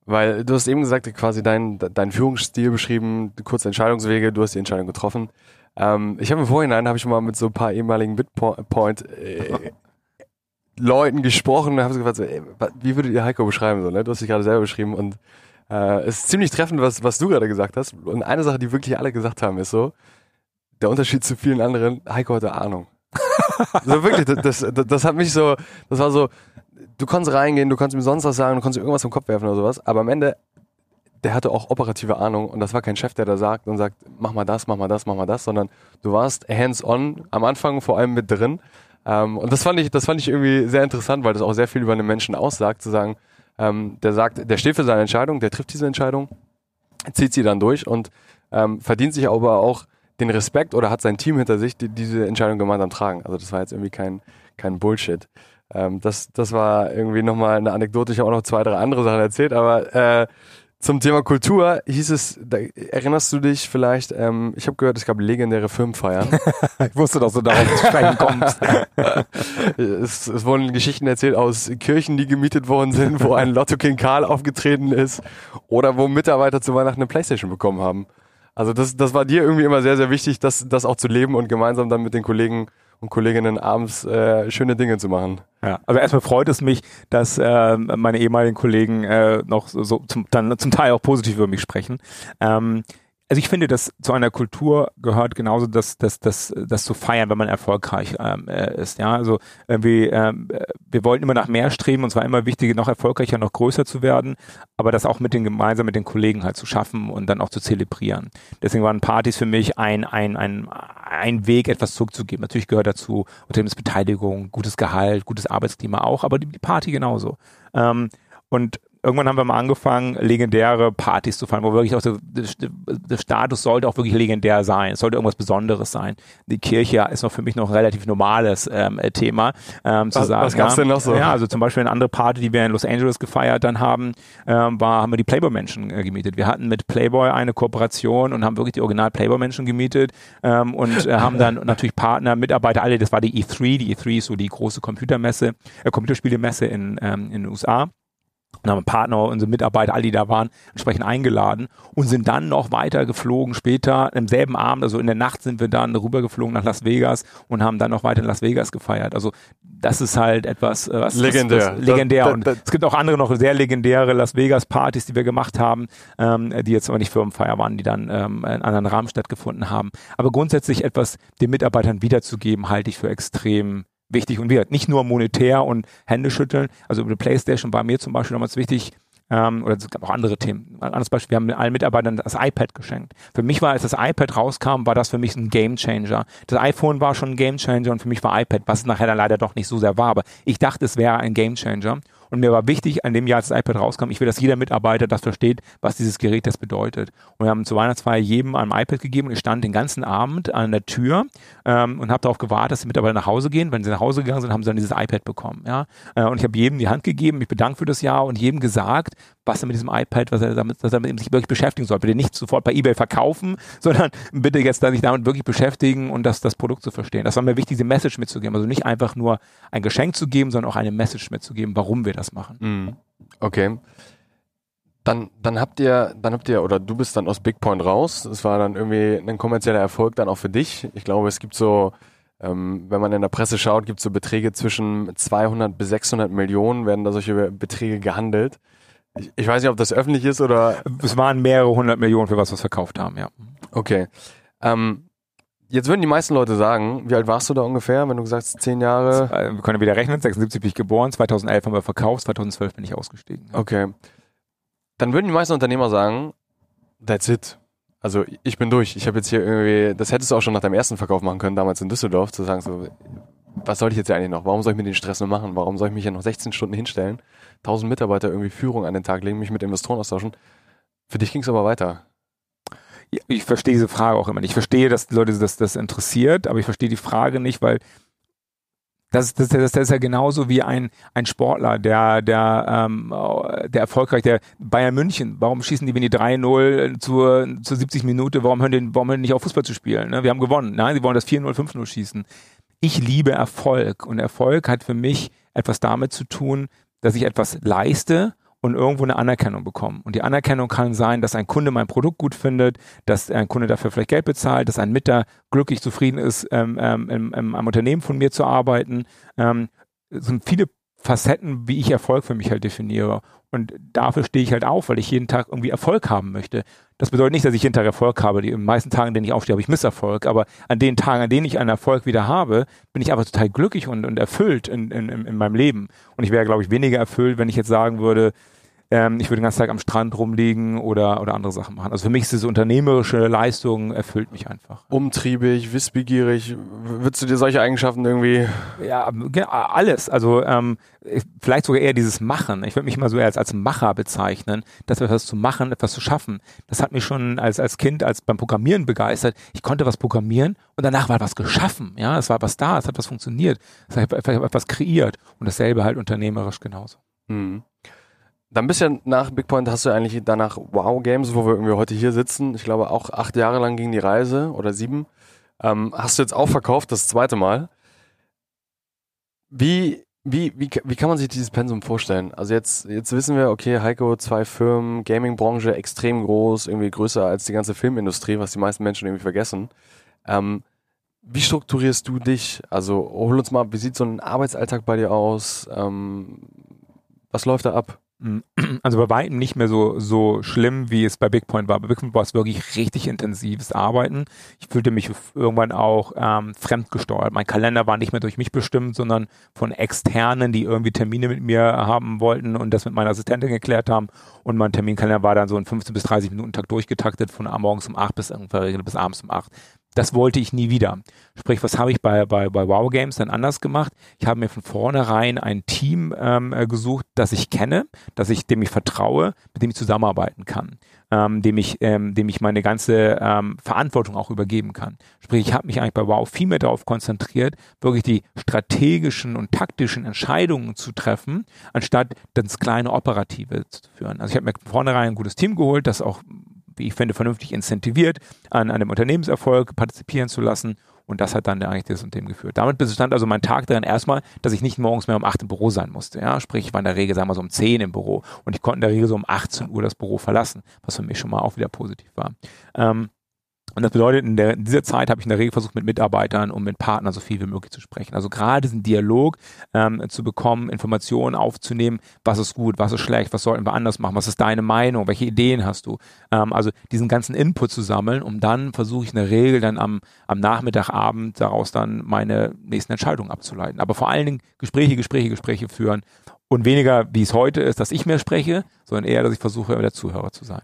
Weil du hast eben gesagt, quasi dein, dein Führungsstil beschrieben, kurze Entscheidungswege, du hast die Entscheidung getroffen. Ähm, ich habe im Vorhinein, habe ich mal mit so ein paar ehemaligen Bitpoint äh, Leuten gesprochen und habe so gefragt, so, ey, wie würdet ihr Heiko beschreiben? So, ne? Du hast dich gerade selber beschrieben und äh, es ist ziemlich treffend, was, was du gerade gesagt hast. Und eine Sache, die wirklich alle gesagt haben, ist so, der Unterschied zu vielen anderen, Heiko hatte Ahnung. So wirklich, das, das, das hat mich so, das war so, du konntest reingehen, du konntest mir sonst was sagen, du konntest mir irgendwas im Kopf werfen oder sowas, aber am Ende, der hatte auch operative Ahnung und das war kein Chef, der da sagt und sagt, mach mal das, mach mal das, mach mal das, sondern du warst hands-on am Anfang vor allem mit drin. Ähm, und das fand ich, das fand ich irgendwie sehr interessant, weil das auch sehr viel über einen Menschen aussagt, zu sagen, ähm, der sagt, der steht für seine Entscheidung, der trifft diese Entscheidung, zieht sie dann durch und ähm, verdient sich aber auch den Respekt oder hat sein Team hinter sich, die diese Entscheidung gemeinsam tragen. Also das war jetzt irgendwie kein, kein Bullshit. Ähm, das, das war irgendwie nochmal eine Anekdote. Ich habe auch noch zwei, drei andere Sachen erzählt, aber äh, zum Thema Kultur hieß es, da, erinnerst du dich vielleicht, ähm, ich habe gehört, es gab legendäre Firmenfeiern. ich wusste, dass du darauf zu sprechen kommst. es, es wurden Geschichten erzählt aus Kirchen, die gemietet worden sind, wo ein Lotto King Karl aufgetreten ist oder wo Mitarbeiter zu Weihnachten eine Playstation bekommen haben. Also das, das war dir irgendwie immer sehr, sehr wichtig, das, das auch zu leben und gemeinsam dann mit den Kollegen und Kolleginnen abends äh, schöne Dinge zu machen. Ja, also erstmal freut es mich, dass äh, meine ehemaligen Kollegen äh, noch so zum, dann zum Teil auch positiv über mich sprechen. Ähm, also ich finde, dass zu einer Kultur gehört genauso das, das, das, das zu feiern, wenn man erfolgreich ähm, äh, ist. Ja, also irgendwie, ähm, wir wollten immer nach mehr streben und zwar immer wichtiger, noch erfolgreicher, noch größer zu werden, aber das auch mit den gemeinsam mit den Kollegen halt zu schaffen und dann auch zu zelebrieren. Deswegen waren Partys für mich ein ein ein ein Weg, etwas zurückzugeben. Natürlich gehört dazu Unternehmensbeteiligung, gutes Gehalt, gutes Arbeitsklima auch, aber die, die Party genauso. Ähm, und irgendwann haben wir mal angefangen, legendäre Partys zu feiern, wo wirklich auch der, der Status sollte auch wirklich legendär sein. Es sollte irgendwas Besonderes sein. Die Kirche ist noch für mich noch ein relativ normales ähm, Thema. Ähm, zu was, sagen, was gab's ja, denn noch so? Ja, also zum Beispiel eine andere Party, die wir in Los Angeles gefeiert dann haben, ähm, war, haben wir die Playboy-Menschen äh, gemietet. Wir hatten mit Playboy eine Kooperation und haben wirklich die Original Playboy-Menschen gemietet ähm, und äh, haben dann natürlich Partner, Mitarbeiter, alle, das war die E3, die E3 ist so die große Computermesse, äh, Computerspielemesse in, ähm, in den USA und haben Partner, unsere Mitarbeiter, alle, die da waren, entsprechend eingeladen und sind dann noch weiter geflogen später, im selben Abend, also in der Nacht sind wir dann rübergeflogen nach Las Vegas und haben dann noch weiter in Las Vegas gefeiert. Also das ist halt etwas äh, was, legendär. Was, was legendär. Da, da, und es gibt auch andere noch sehr legendäre Las Vegas Partys, die wir gemacht haben, ähm, die jetzt aber nicht Firmenfeier waren, die dann ähm, in anderen Rahmen stattgefunden haben. Aber grundsätzlich etwas den Mitarbeitern wiederzugeben, halte ich für extrem wichtig und wieder nicht nur monetär und Hände schütteln. Also über die Playstation war mir zum Beispiel damals wichtig, ähm, oder es gab auch andere Themen. Ein anderes Beispiel, wir haben allen Mitarbeitern das iPad geschenkt. Für mich war, als das iPad rauskam, war das für mich ein Gamechanger. Das iPhone war schon ein Gamechanger und für mich war iPad, was es nachher dann leider doch nicht so sehr war. Aber ich dachte, es wäre ein Gamechanger. Und mir war wichtig, an dem Jahr, als das iPad rauskam, ich will, dass jeder Mitarbeiter das versteht, was dieses Gerät das bedeutet. Und wir haben zur Weihnachtsfeier jedem ein iPad gegeben und ich stand den ganzen Abend an der Tür ähm, und habe darauf gewartet, dass die Mitarbeiter nach Hause gehen. Wenn sie nach Hause gegangen sind, haben sie dann dieses iPad bekommen. Ja? Äh, und ich habe jedem die Hand gegeben, mich bedankt für das Jahr und jedem gesagt, was er mit diesem iPad, was er damit, dass er mit sich wirklich beschäftigen soll. Bitte nicht sofort bei eBay verkaufen, sondern bitte jetzt sich damit wirklich beschäftigen und das, das Produkt zu verstehen. Das war mir wichtig, diese Message mitzugeben. Also nicht einfach nur ein Geschenk zu geben, sondern auch eine Message mitzugeben, warum wir das machen. Mhm. Okay. Dann, dann habt ihr, dann habt ihr, oder du bist dann aus Big Point raus. Es war dann irgendwie ein kommerzieller Erfolg dann auch für dich. Ich glaube, es gibt so, ähm, wenn man in der Presse schaut, gibt es so Beträge zwischen 200 bis 600 Millionen, werden da solche Beträge gehandelt. Ich, ich weiß nicht, ob das öffentlich ist oder. Es waren mehrere hundert Millionen für was wir verkauft haben, ja. Okay. Ähm, Jetzt würden die meisten Leute sagen, wie alt warst du da ungefähr, wenn du gesagt hast, zehn Jahre? Wir können wieder rechnen, 76 bin ich geboren, 2011 haben wir verkauft, 2012 bin ich ausgestiegen. Okay. Dann würden die meisten Unternehmer sagen, that's it. Also ich bin durch. Ich habe jetzt hier irgendwie, das hättest du auch schon nach deinem ersten Verkauf machen können, damals in Düsseldorf, zu sagen so, was soll ich jetzt eigentlich noch? Warum soll ich mir den Stress nur machen? Warum soll ich mich ja noch 16 Stunden hinstellen, 1000 Mitarbeiter irgendwie Führung an den Tag legen, mich mit Investoren austauschen? Für dich ging es aber weiter ich verstehe diese Frage auch immer nicht. Ich verstehe, dass die Leute das, das interessiert, aber ich verstehe die Frage nicht, weil Das, das, das, das ist ja genauso wie ein, ein Sportler, der, der, ähm, der erfolgreich, der Bayern München, warum schießen die, wenn die 3-0 zur, zur 70 Minute, warum hören die, warum hören die nicht auf Fußball zu spielen? Ne? Wir haben gewonnen. Nein, sie wollen das 4-0, 5-0 schießen. Ich liebe Erfolg und Erfolg hat für mich etwas damit zu tun, dass ich etwas leiste und irgendwo eine Anerkennung bekommen. Und die Anerkennung kann sein, dass ein Kunde mein Produkt gut findet, dass ein Kunde dafür vielleicht Geld bezahlt, dass ein Mitter glücklich zufrieden ist, ähm, ähm, im, im, am Unternehmen von mir zu arbeiten. Ähm, es sind viele Facetten, wie ich Erfolg für mich halt definiere. Und dafür stehe ich halt auf, weil ich jeden Tag irgendwie Erfolg haben möchte. Das bedeutet nicht, dass ich jeden Tag Erfolg habe. Die meisten Tagen, an denen ich aufstehe, habe ich Misserfolg. Aber an den Tagen, an denen ich einen Erfolg wieder habe, bin ich aber total glücklich und, und erfüllt in, in, in meinem Leben. Und ich wäre, glaube ich, weniger erfüllt, wenn ich jetzt sagen würde, ähm, ich würde den ganzen Tag am Strand rumliegen oder, oder andere Sachen machen. Also für mich ist diese unternehmerische Leistung erfüllt mich einfach. Umtriebig, wissbegierig. Würdest du dir solche Eigenschaften irgendwie? Ja, alles. Also ähm, vielleicht sogar eher dieses Machen. Ich würde mich immer so eher als, als Macher bezeichnen, dass etwas zu machen, etwas zu schaffen. Das hat mich schon als, als Kind, als beim Programmieren begeistert. Ich konnte was programmieren und danach war was geschaffen. Ja, es war was da, es hat was funktioniert, es hat etwas kreiert. Und dasselbe halt unternehmerisch genauso. Mhm. Dann bist ja nach Bigpoint hast du eigentlich danach Wow Games, wo wir irgendwie heute hier sitzen. Ich glaube auch acht Jahre lang ging die Reise oder sieben. Ähm, hast du jetzt auch verkauft, das zweite Mal. Wie, wie, wie, wie kann man sich dieses Pensum vorstellen? Also jetzt, jetzt wissen wir, okay, Heiko, zwei Firmen, Gaming-Branche extrem groß, irgendwie größer als die ganze Filmindustrie, was die meisten Menschen irgendwie vergessen. Ähm, wie strukturierst du dich? Also hol uns mal, wie sieht so ein Arbeitsalltag bei dir aus? Ähm, was läuft da ab? Also bei weitem nicht mehr so, so schlimm, wie es bei Bigpoint war. Bei Bigpoint war es wirklich richtig intensives Arbeiten. Ich fühlte mich irgendwann auch ähm, fremdgesteuert. Mein Kalender war nicht mehr durch mich bestimmt, sondern von Externen, die irgendwie Termine mit mir haben wollten und das mit meiner Assistentin geklärt haben. Und mein Terminkalender war dann so in 15 bis 30 Minuten Tag durchgetaktet, von morgens um 8 bis, bis abends um 8. Das wollte ich nie wieder. Sprich, was habe ich bei, bei, bei Wow Games dann anders gemacht? Ich habe mir von vornherein ein Team ähm, äh, gesucht, das ich kenne, das ich, dem ich vertraue, mit dem ich zusammenarbeiten kann, ähm, dem ich, ähm, dem ich meine ganze ähm, Verantwortung auch übergeben kann. Sprich, ich habe mich eigentlich bei Wow viel mehr darauf konzentriert, wirklich die strategischen und taktischen Entscheidungen zu treffen, anstatt das kleine Operative zu führen. Also ich habe mir von vornherein ein gutes Team geholt, das auch wie ich finde, vernünftig incentiviert, an einem Unternehmenserfolg partizipieren zu lassen. Und das hat dann eigentlich das Unternehmen geführt. Damit bestand also mein Tag darin erstmal, dass ich nicht morgens mehr um 8 im Büro sein musste. Ja, sprich, ich war in der Regel, sagen wir so um 10 im Büro. Und ich konnte in der Regel so um 18 Uhr das Büro verlassen, was für mich schon mal auch wieder positiv war. Ähm, und das bedeutet, in, der, in dieser Zeit habe ich in der Regel versucht, mit Mitarbeitern und mit Partnern so viel wie möglich zu sprechen. Also gerade diesen Dialog ähm, zu bekommen, Informationen aufzunehmen, was ist gut, was ist schlecht, was sollten wir anders machen, was ist deine Meinung, welche Ideen hast du. Ähm, also diesen ganzen Input zu sammeln, um dann versuche ich in der Regel dann am, am Nachmittag, Abend daraus dann meine nächsten Entscheidungen abzuleiten. Aber vor allen Dingen Gespräche, Gespräche, Gespräche führen und weniger, wie es heute ist, dass ich mehr spreche, sondern eher, dass ich versuche, der Zuhörer zu sein.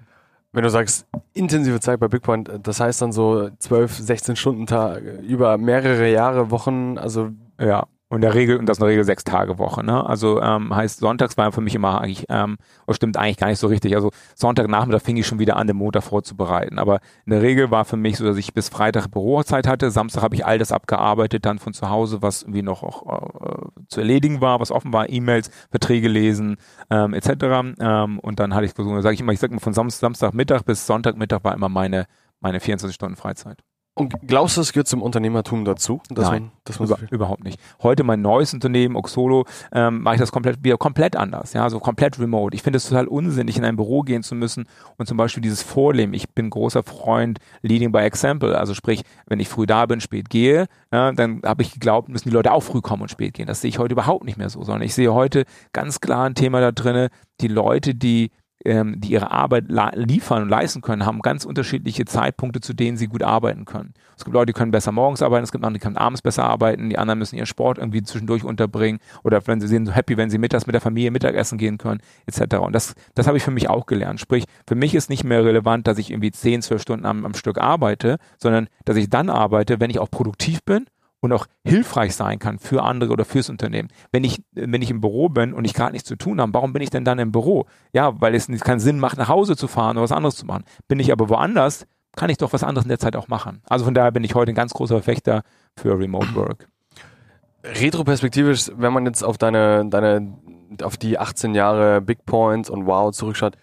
Wenn du sagst, intensive Zeit bei Bigpoint, das heißt dann so 12, 16 Stunden Tag über mehrere Jahre, Wochen, also. Ja, und der Regel, und das in der Regel sechs Tage Woche, ne? Also ähm, heißt sonntags war für mich immer eigentlich, ähm, oh, stimmt eigentlich gar nicht so richtig. Also Sonntagnachmittag fing ich schon wieder an, den Montag vorzubereiten. Aber in der Regel war für mich so, dass ich bis Freitag Bürozeit hatte. Samstag habe ich all das abgearbeitet, dann von zu Hause, was irgendwie noch auch, äh, zu erledigen war, was offen war, E-Mails, Verträge lesen, ähm, etc. Ähm, und dann hatte ich versucht, sage ich immer, ich sag mal von Samstag, Samstagmittag bis Sonntagmittag war immer meine meine 24 Stunden Freizeit. Und glaubst du, es gehört zum Unternehmertum dazu? Nein, man, über, überhaupt nicht. Heute mein neues Unternehmen, Oxolo, ähm, mache ich das komplett wieder komplett anders, ja, so komplett remote. Ich finde es total unsinnig, in ein Büro gehen zu müssen und zum Beispiel dieses Vorleben. Ich bin großer Freund Leading by Example, also sprich, wenn ich früh da bin, spät gehe, ja, dann habe ich geglaubt, müssen die Leute auch früh kommen und spät gehen. Das sehe ich heute überhaupt nicht mehr so, sondern ich sehe heute ganz klar ein Thema da drinne, die Leute, die ähm, die ihre Arbeit liefern und leisten können, haben ganz unterschiedliche Zeitpunkte, zu denen sie gut arbeiten können. Es gibt Leute, die können besser morgens arbeiten, es gibt andere, die können abends besser arbeiten, die anderen müssen ihren Sport irgendwie zwischendurch unterbringen oder wenn sie sind so happy, wenn sie mittags mit der Familie Mittagessen gehen können, etc. Und das, das habe ich für mich auch gelernt. Sprich, für mich ist nicht mehr relevant, dass ich irgendwie 10, 12 Stunden am, am Stück arbeite, sondern dass ich dann arbeite, wenn ich auch produktiv bin und auch hilfreich sein kann für andere oder fürs Unternehmen. Wenn ich, wenn ich im Büro bin und ich gerade nichts zu tun habe, warum bin ich denn dann im Büro? Ja, weil es keinen Sinn macht, nach Hause zu fahren oder was anderes zu machen. Bin ich aber woanders, kann ich doch was anderes in der Zeit auch machen. Also von daher bin ich heute ein ganz großer Verfechter für Remote Work. Retroperspektivisch, wenn man jetzt auf deine, deine, auf die 18 Jahre Big Point und Wow zurückschaut,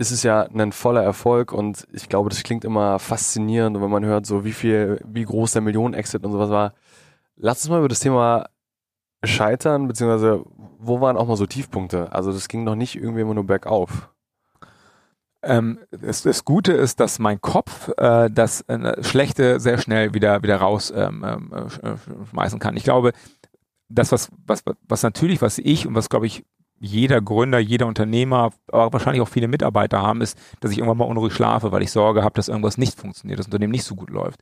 ist es ja ein voller Erfolg und ich glaube, das klingt immer faszinierend, wenn man hört, so wie viel, wie groß der Millionen-Exit und sowas war. Lass uns mal über das Thema Scheitern, beziehungsweise wo waren auch mal so Tiefpunkte? Also das ging noch nicht irgendwie immer nur bergauf. Ähm, das, das, Gute ist, dass mein Kopf äh, das äh, Schlechte sehr schnell wieder wieder rausschmeißen ähm, äh, kann. Ich glaube, das was was was natürlich was ich und was glaube ich jeder Gründer, jeder Unternehmer, aber wahrscheinlich auch viele Mitarbeiter haben, ist, dass ich irgendwann mal unruhig schlafe, weil ich Sorge habe, dass irgendwas nicht funktioniert, das Unternehmen nicht so gut läuft.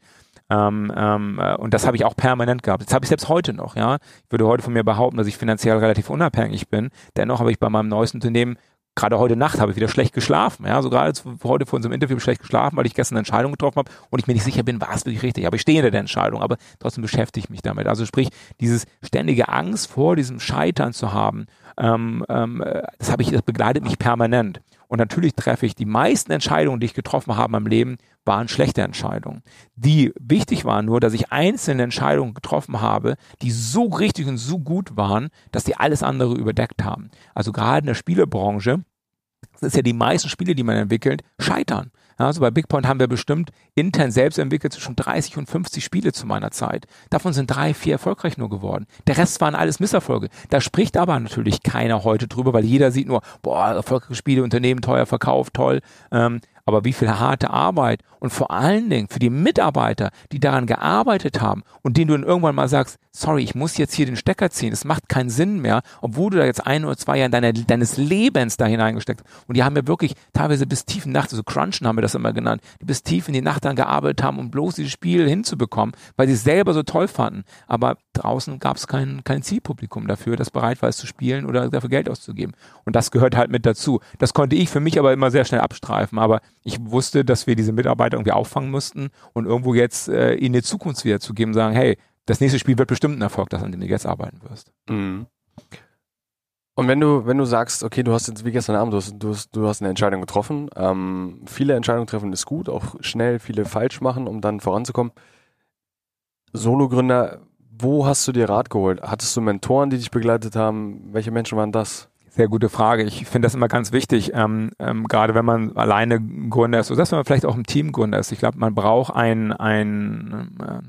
Ähm, ähm, äh, und das habe ich auch permanent gehabt. Das habe ich selbst heute noch, ja. Ich würde heute von mir behaupten, dass ich finanziell relativ unabhängig bin. Dennoch habe ich bei meinem neuesten Unternehmen gerade heute Nacht habe ich wieder schlecht geschlafen. Ja, so gerade heute vor unserem Interview schlecht geschlafen, weil ich gestern eine Entscheidung getroffen habe und ich mir nicht sicher bin, war es wirklich richtig. Aber ich stehe hinter der Entscheidung, aber trotzdem beschäftige ich mich damit. Also sprich, dieses ständige Angst vor diesem Scheitern zu haben, ähm, ähm, das habe ich, das begleitet mich permanent. Und natürlich treffe ich die meisten Entscheidungen, die ich getroffen habe im Leben, waren schlechte Entscheidungen. Die wichtig waren nur, dass ich einzelne Entscheidungen getroffen habe, die so richtig und so gut waren, dass die alles andere überdeckt haben. Also gerade in der Spielebranche, das ist ja die meisten Spiele, die man entwickelt, scheitern. Also bei Bigpoint haben wir bestimmt intern selbst entwickelt zwischen 30 und 50 Spiele zu meiner Zeit. Davon sind drei, vier erfolgreich nur geworden. Der Rest waren alles Misserfolge. Da spricht aber natürlich keiner heute drüber, weil jeder sieht nur, boah, erfolgreiche Spiele, Unternehmen teuer verkauft, toll. Ähm, aber wie viel harte Arbeit und vor allen Dingen für die Mitarbeiter, die daran gearbeitet haben und denen du dann irgendwann mal sagst, sorry, ich muss jetzt hier den Stecker ziehen, es macht keinen Sinn mehr, obwohl du da jetzt ein oder zwei Jahre deiner, deines Lebens da hineingesteckt hast. Und die haben ja wirklich teilweise bis tief in die Nacht, also Crunchen haben wir das immer genannt, die bis tief in die Nacht dann gearbeitet haben, um bloß dieses Spiel hinzubekommen, weil sie es selber so toll fanden. Aber draußen gab es kein, kein Zielpublikum dafür, das bereit war, es zu spielen oder dafür Geld auszugeben. Und das gehört halt mit dazu. Das konnte ich für mich aber immer sehr schnell abstreifen. Aber ich wusste, dass wir diese Mitarbeiter irgendwie auffangen mussten und irgendwo jetzt äh, ihnen die Zukunft wiederzugeben, sagen, hey, das nächste Spiel wird bestimmt ein Erfolg, das an dem du jetzt arbeiten wirst. Mhm. Und wenn du, wenn du sagst, okay, du hast jetzt wie gestern Abend, du hast, du hast, du hast eine Entscheidung getroffen, ähm, viele Entscheidungen treffen ist gut, auch schnell viele falsch machen, um dann voranzukommen. Solo-Gründer, wo hast du dir Rat geholt? Hattest du Mentoren, die dich begleitet haben? Welche Menschen waren das? Sehr gute Frage. Ich finde das immer ganz wichtig, ähm, ähm, gerade wenn man alleine Gründer ist oder dass man vielleicht auch im Team Gründer ist. Ich glaube, man braucht ein, ein, äh,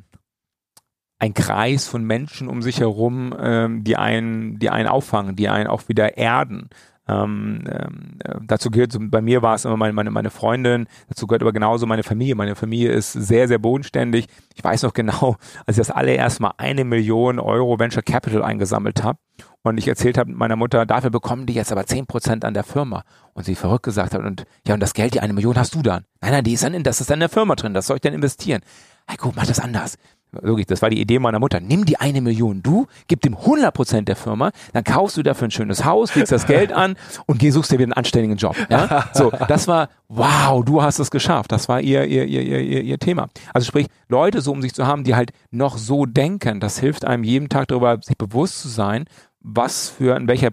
ein Kreis von Menschen um sich herum, ähm, die einen, die einen auffangen, die einen auch wieder erden. Ähm, äh, dazu gehört, bei mir war es immer meine, meine, meine Freundin, dazu gehört aber genauso meine Familie. Meine Familie ist sehr, sehr bodenständig. Ich weiß noch genau, als ich das allererst mal eine Million Euro Venture Capital eingesammelt habe und ich erzählt habe meiner Mutter, dafür bekommen die jetzt aber zehn Prozent an der Firma. Und sie verrückt gesagt hat, und ja, und das Geld, die eine Million hast du dann. Nein, nein, die ist dann in, das ist dann in der Firma drin, das soll ich dann investieren. Hey, guck, mach das anders. Wirklich, das war die Idee meiner Mutter. Nimm die eine Million, du, gib dem 100 Prozent der Firma, dann kaufst du dafür ein schönes Haus, legst das Geld an und geh, suchst dir wieder einen anständigen Job. Ja? So, das war, wow, du hast es geschafft. Das war ihr, ihr, ihr, ihr, ihr Thema. Also sprich, Leute so um sich zu haben, die halt noch so denken, das hilft einem jeden Tag darüber, sich bewusst zu sein, was für, in welcher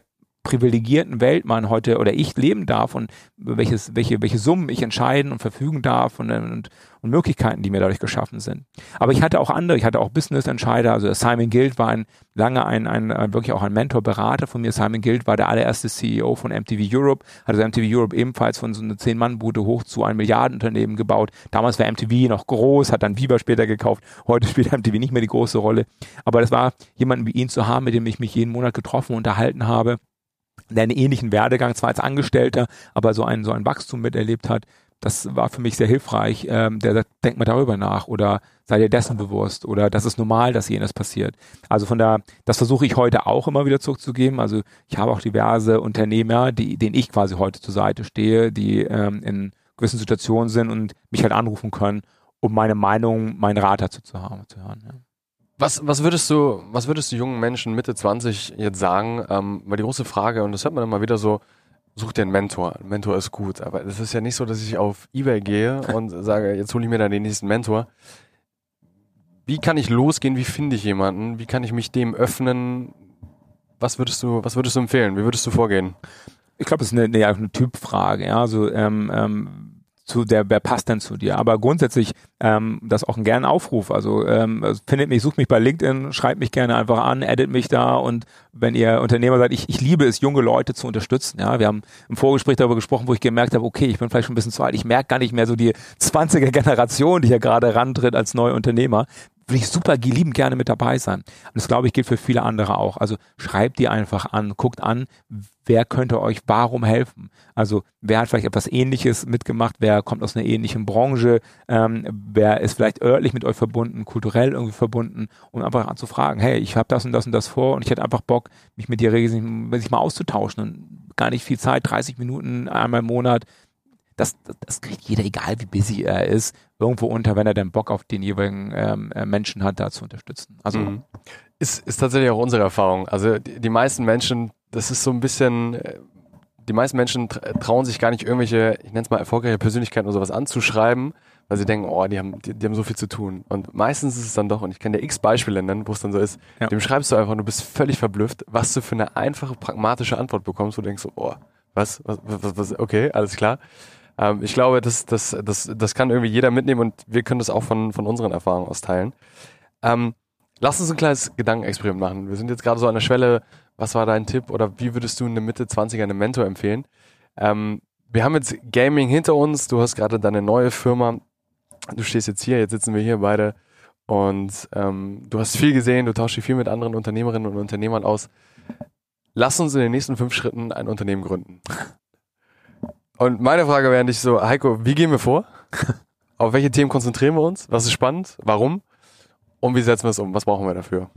privilegierten Welt man heute oder ich leben darf und welches, welche, welche Summen ich entscheiden und verfügen darf und, und, und Möglichkeiten, die mir dadurch geschaffen sind. Aber ich hatte auch andere, ich hatte auch Business-Entscheider, also Simon Guild war ein, lange ein, ein, ein wirklich auch ein Mentor, Berater von mir. Simon Guild war der allererste CEO von MTV Europe, hat also MTV Europe ebenfalls von so einer Zehn-Mann-Bude hoch zu einem Milliardenunternehmen gebaut. Damals war MTV noch groß, hat dann Viva später gekauft. Heute spielt MTV nicht mehr die große Rolle. Aber das war jemanden wie ihn zu haben, mit dem ich mich jeden Monat getroffen und unterhalten habe der einen ähnlichen Werdegang zwar als Angestellter, aber so ein, so ein Wachstum miterlebt hat, das war für mich sehr hilfreich. Ähm, der sagt, denk mal darüber nach oder sei dir dessen bewusst oder das ist normal, dass jenes passiert. Also von da, das versuche ich heute auch immer wieder zurückzugeben. Also ich habe auch diverse Unternehmer, die, denen ich quasi heute zur Seite stehe, die ähm, in gewissen Situationen sind und mich halt anrufen können, um meine Meinung, meinen Rat dazu zu haben, zu hören. Ja. Was, was würdest du, was würdest du jungen Menschen Mitte 20 jetzt sagen? Ähm, weil die große Frage, und das hört man immer wieder so, such dir einen Mentor. Ein Mentor ist gut. Aber es ist ja nicht so, dass ich auf Ebay gehe und sage, jetzt hole ich mir da den nächsten Mentor. Wie kann ich losgehen? Wie finde ich jemanden? Wie kann ich mich dem öffnen? Was würdest du, was würdest du empfehlen? Wie würdest du vorgehen? Ich glaube, es ist eine, eine, eine Typfrage. Ja, also ähm, ähm, zu der, wer passt denn zu dir? Aber grundsätzlich, ähm, das auch ein gern Aufruf. Also ähm, also findet mich, sucht mich bei LinkedIn, schreibt mich gerne einfach an, edit mich da und wenn ihr Unternehmer seid, ich, ich liebe es, junge Leute zu unterstützen. Ja, wir haben im Vorgespräch darüber gesprochen, wo ich gemerkt habe, okay, ich bin vielleicht schon ein bisschen zu alt, ich merke gar nicht mehr so die 20er Generation, die hier gerade rantritt als neuer Unternehmer würde ich super lieben gerne mit dabei sein. Und das glaube ich gilt für viele andere auch. Also schreibt die einfach an, guckt an, wer könnte euch warum helfen. Also wer hat vielleicht etwas Ähnliches mitgemacht, wer kommt aus einer ähnlichen Branche, ähm, wer ist vielleicht örtlich mit euch verbunden, kulturell irgendwie verbunden, um einfach an zu fragen, hey, ich habe das und das und das vor und ich hätte einfach Bock, mich mit dir regelmäßig mal auszutauschen und gar nicht viel Zeit, 30 Minuten einmal im Monat, das, das, das kriegt jeder, egal wie busy er ist, irgendwo unter, wenn er denn Bock auf den jeweiligen ähm, äh, Menschen hat, da zu unterstützen. Also mhm. ist, ist tatsächlich auch unsere Erfahrung. Also die, die meisten Menschen, das ist so ein bisschen, äh, die meisten Menschen trauen sich gar nicht irgendwelche, ich nenne es mal erfolgreiche Persönlichkeiten oder sowas anzuschreiben, weil sie denken, oh, die haben, die, die, haben so viel zu tun. Und meistens ist es dann doch, und ich kann dir x Beispiele nennen, wo es dann so ist, ja. dem schreibst du einfach, du bist völlig verblüfft, was du für eine einfache, pragmatische Antwort bekommst, wo du denkst, so, oh, was, was, was, was okay, alles klar. Ähm, ich glaube, das, das, das, das kann irgendwie jeder mitnehmen und wir können das auch von, von unseren Erfahrungen aus teilen. Ähm, lass uns ein kleines Gedankenexperiment machen. Wir sind jetzt gerade so an der Schwelle, was war dein Tipp oder wie würdest du in der Mitte 20er einem Mentor empfehlen? Ähm, wir haben jetzt Gaming hinter uns, du hast gerade deine neue Firma, du stehst jetzt hier, jetzt sitzen wir hier beide und ähm, du hast viel gesehen, du tauschst dich viel mit anderen Unternehmerinnen und Unternehmern aus. Lass uns in den nächsten fünf Schritten ein Unternehmen gründen. Und meine Frage wäre nicht so, Heiko, wie gehen wir vor? Auf welche Themen konzentrieren wir uns? Was ist spannend? Warum? Und wie setzen wir es um? Was brauchen wir dafür?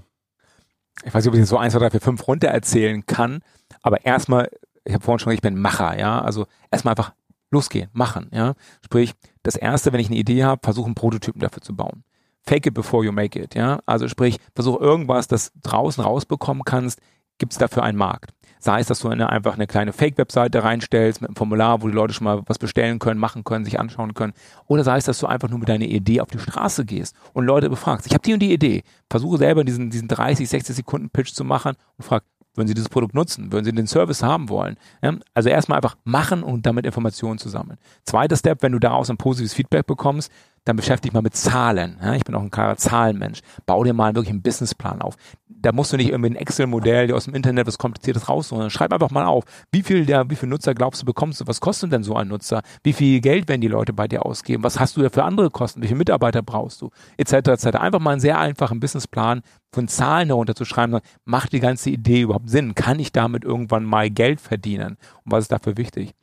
Ich weiß nicht, ob ich so eins, zwei, drei, vier, fünf runter erzählen kann, aber erstmal, ich habe vorhin schon gesagt, ich bin Macher, ja. Also erstmal einfach losgehen, machen, ja. Sprich, das erste, wenn ich eine Idee habe, versuche einen Prototypen dafür zu bauen. Fake it before you make it, ja. Also sprich, versuche irgendwas, das draußen rausbekommen kannst, gibt es dafür einen Markt. Sei es, dass du eine, einfach eine kleine Fake-Webseite reinstellst mit einem Formular, wo die Leute schon mal was bestellen können, machen können, sich anschauen können. Oder sei es, dass du einfach nur mit deiner Idee auf die Straße gehst und Leute befragst. Ich habe die und die Idee. Versuche selber diesen, diesen 30, 60 Sekunden Pitch zu machen und frag, würden Sie dieses Produkt nutzen? Würden Sie den Service haben wollen? Ja, also erstmal einfach machen und damit Informationen zu sammeln. Zweiter Step, wenn du daraus ein positives Feedback bekommst, dann beschäftige dich mal mit Zahlen. Ja, ich bin auch ein klarer Zahlenmensch. Bau dir mal wirklich einen Businessplan auf. Da musst du nicht irgendwie ein Excel-Modell aus dem Internet was Kompliziertes rausholen. Schreib einfach mal auf, wie viel der, wie viel Nutzer glaubst du bekommst du? Was kostet denn so ein Nutzer? Wie viel Geld werden die Leute bei dir ausgeben? Was hast du da für andere Kosten? Wie viele Mitarbeiter brauchst du? Etc. etc. Einfach mal einen sehr einfachen Businessplan von Zahlen darunter zu schreiben. Macht die ganze Idee überhaupt Sinn? Kann ich damit irgendwann mal Geld verdienen? Und was ist dafür wichtig?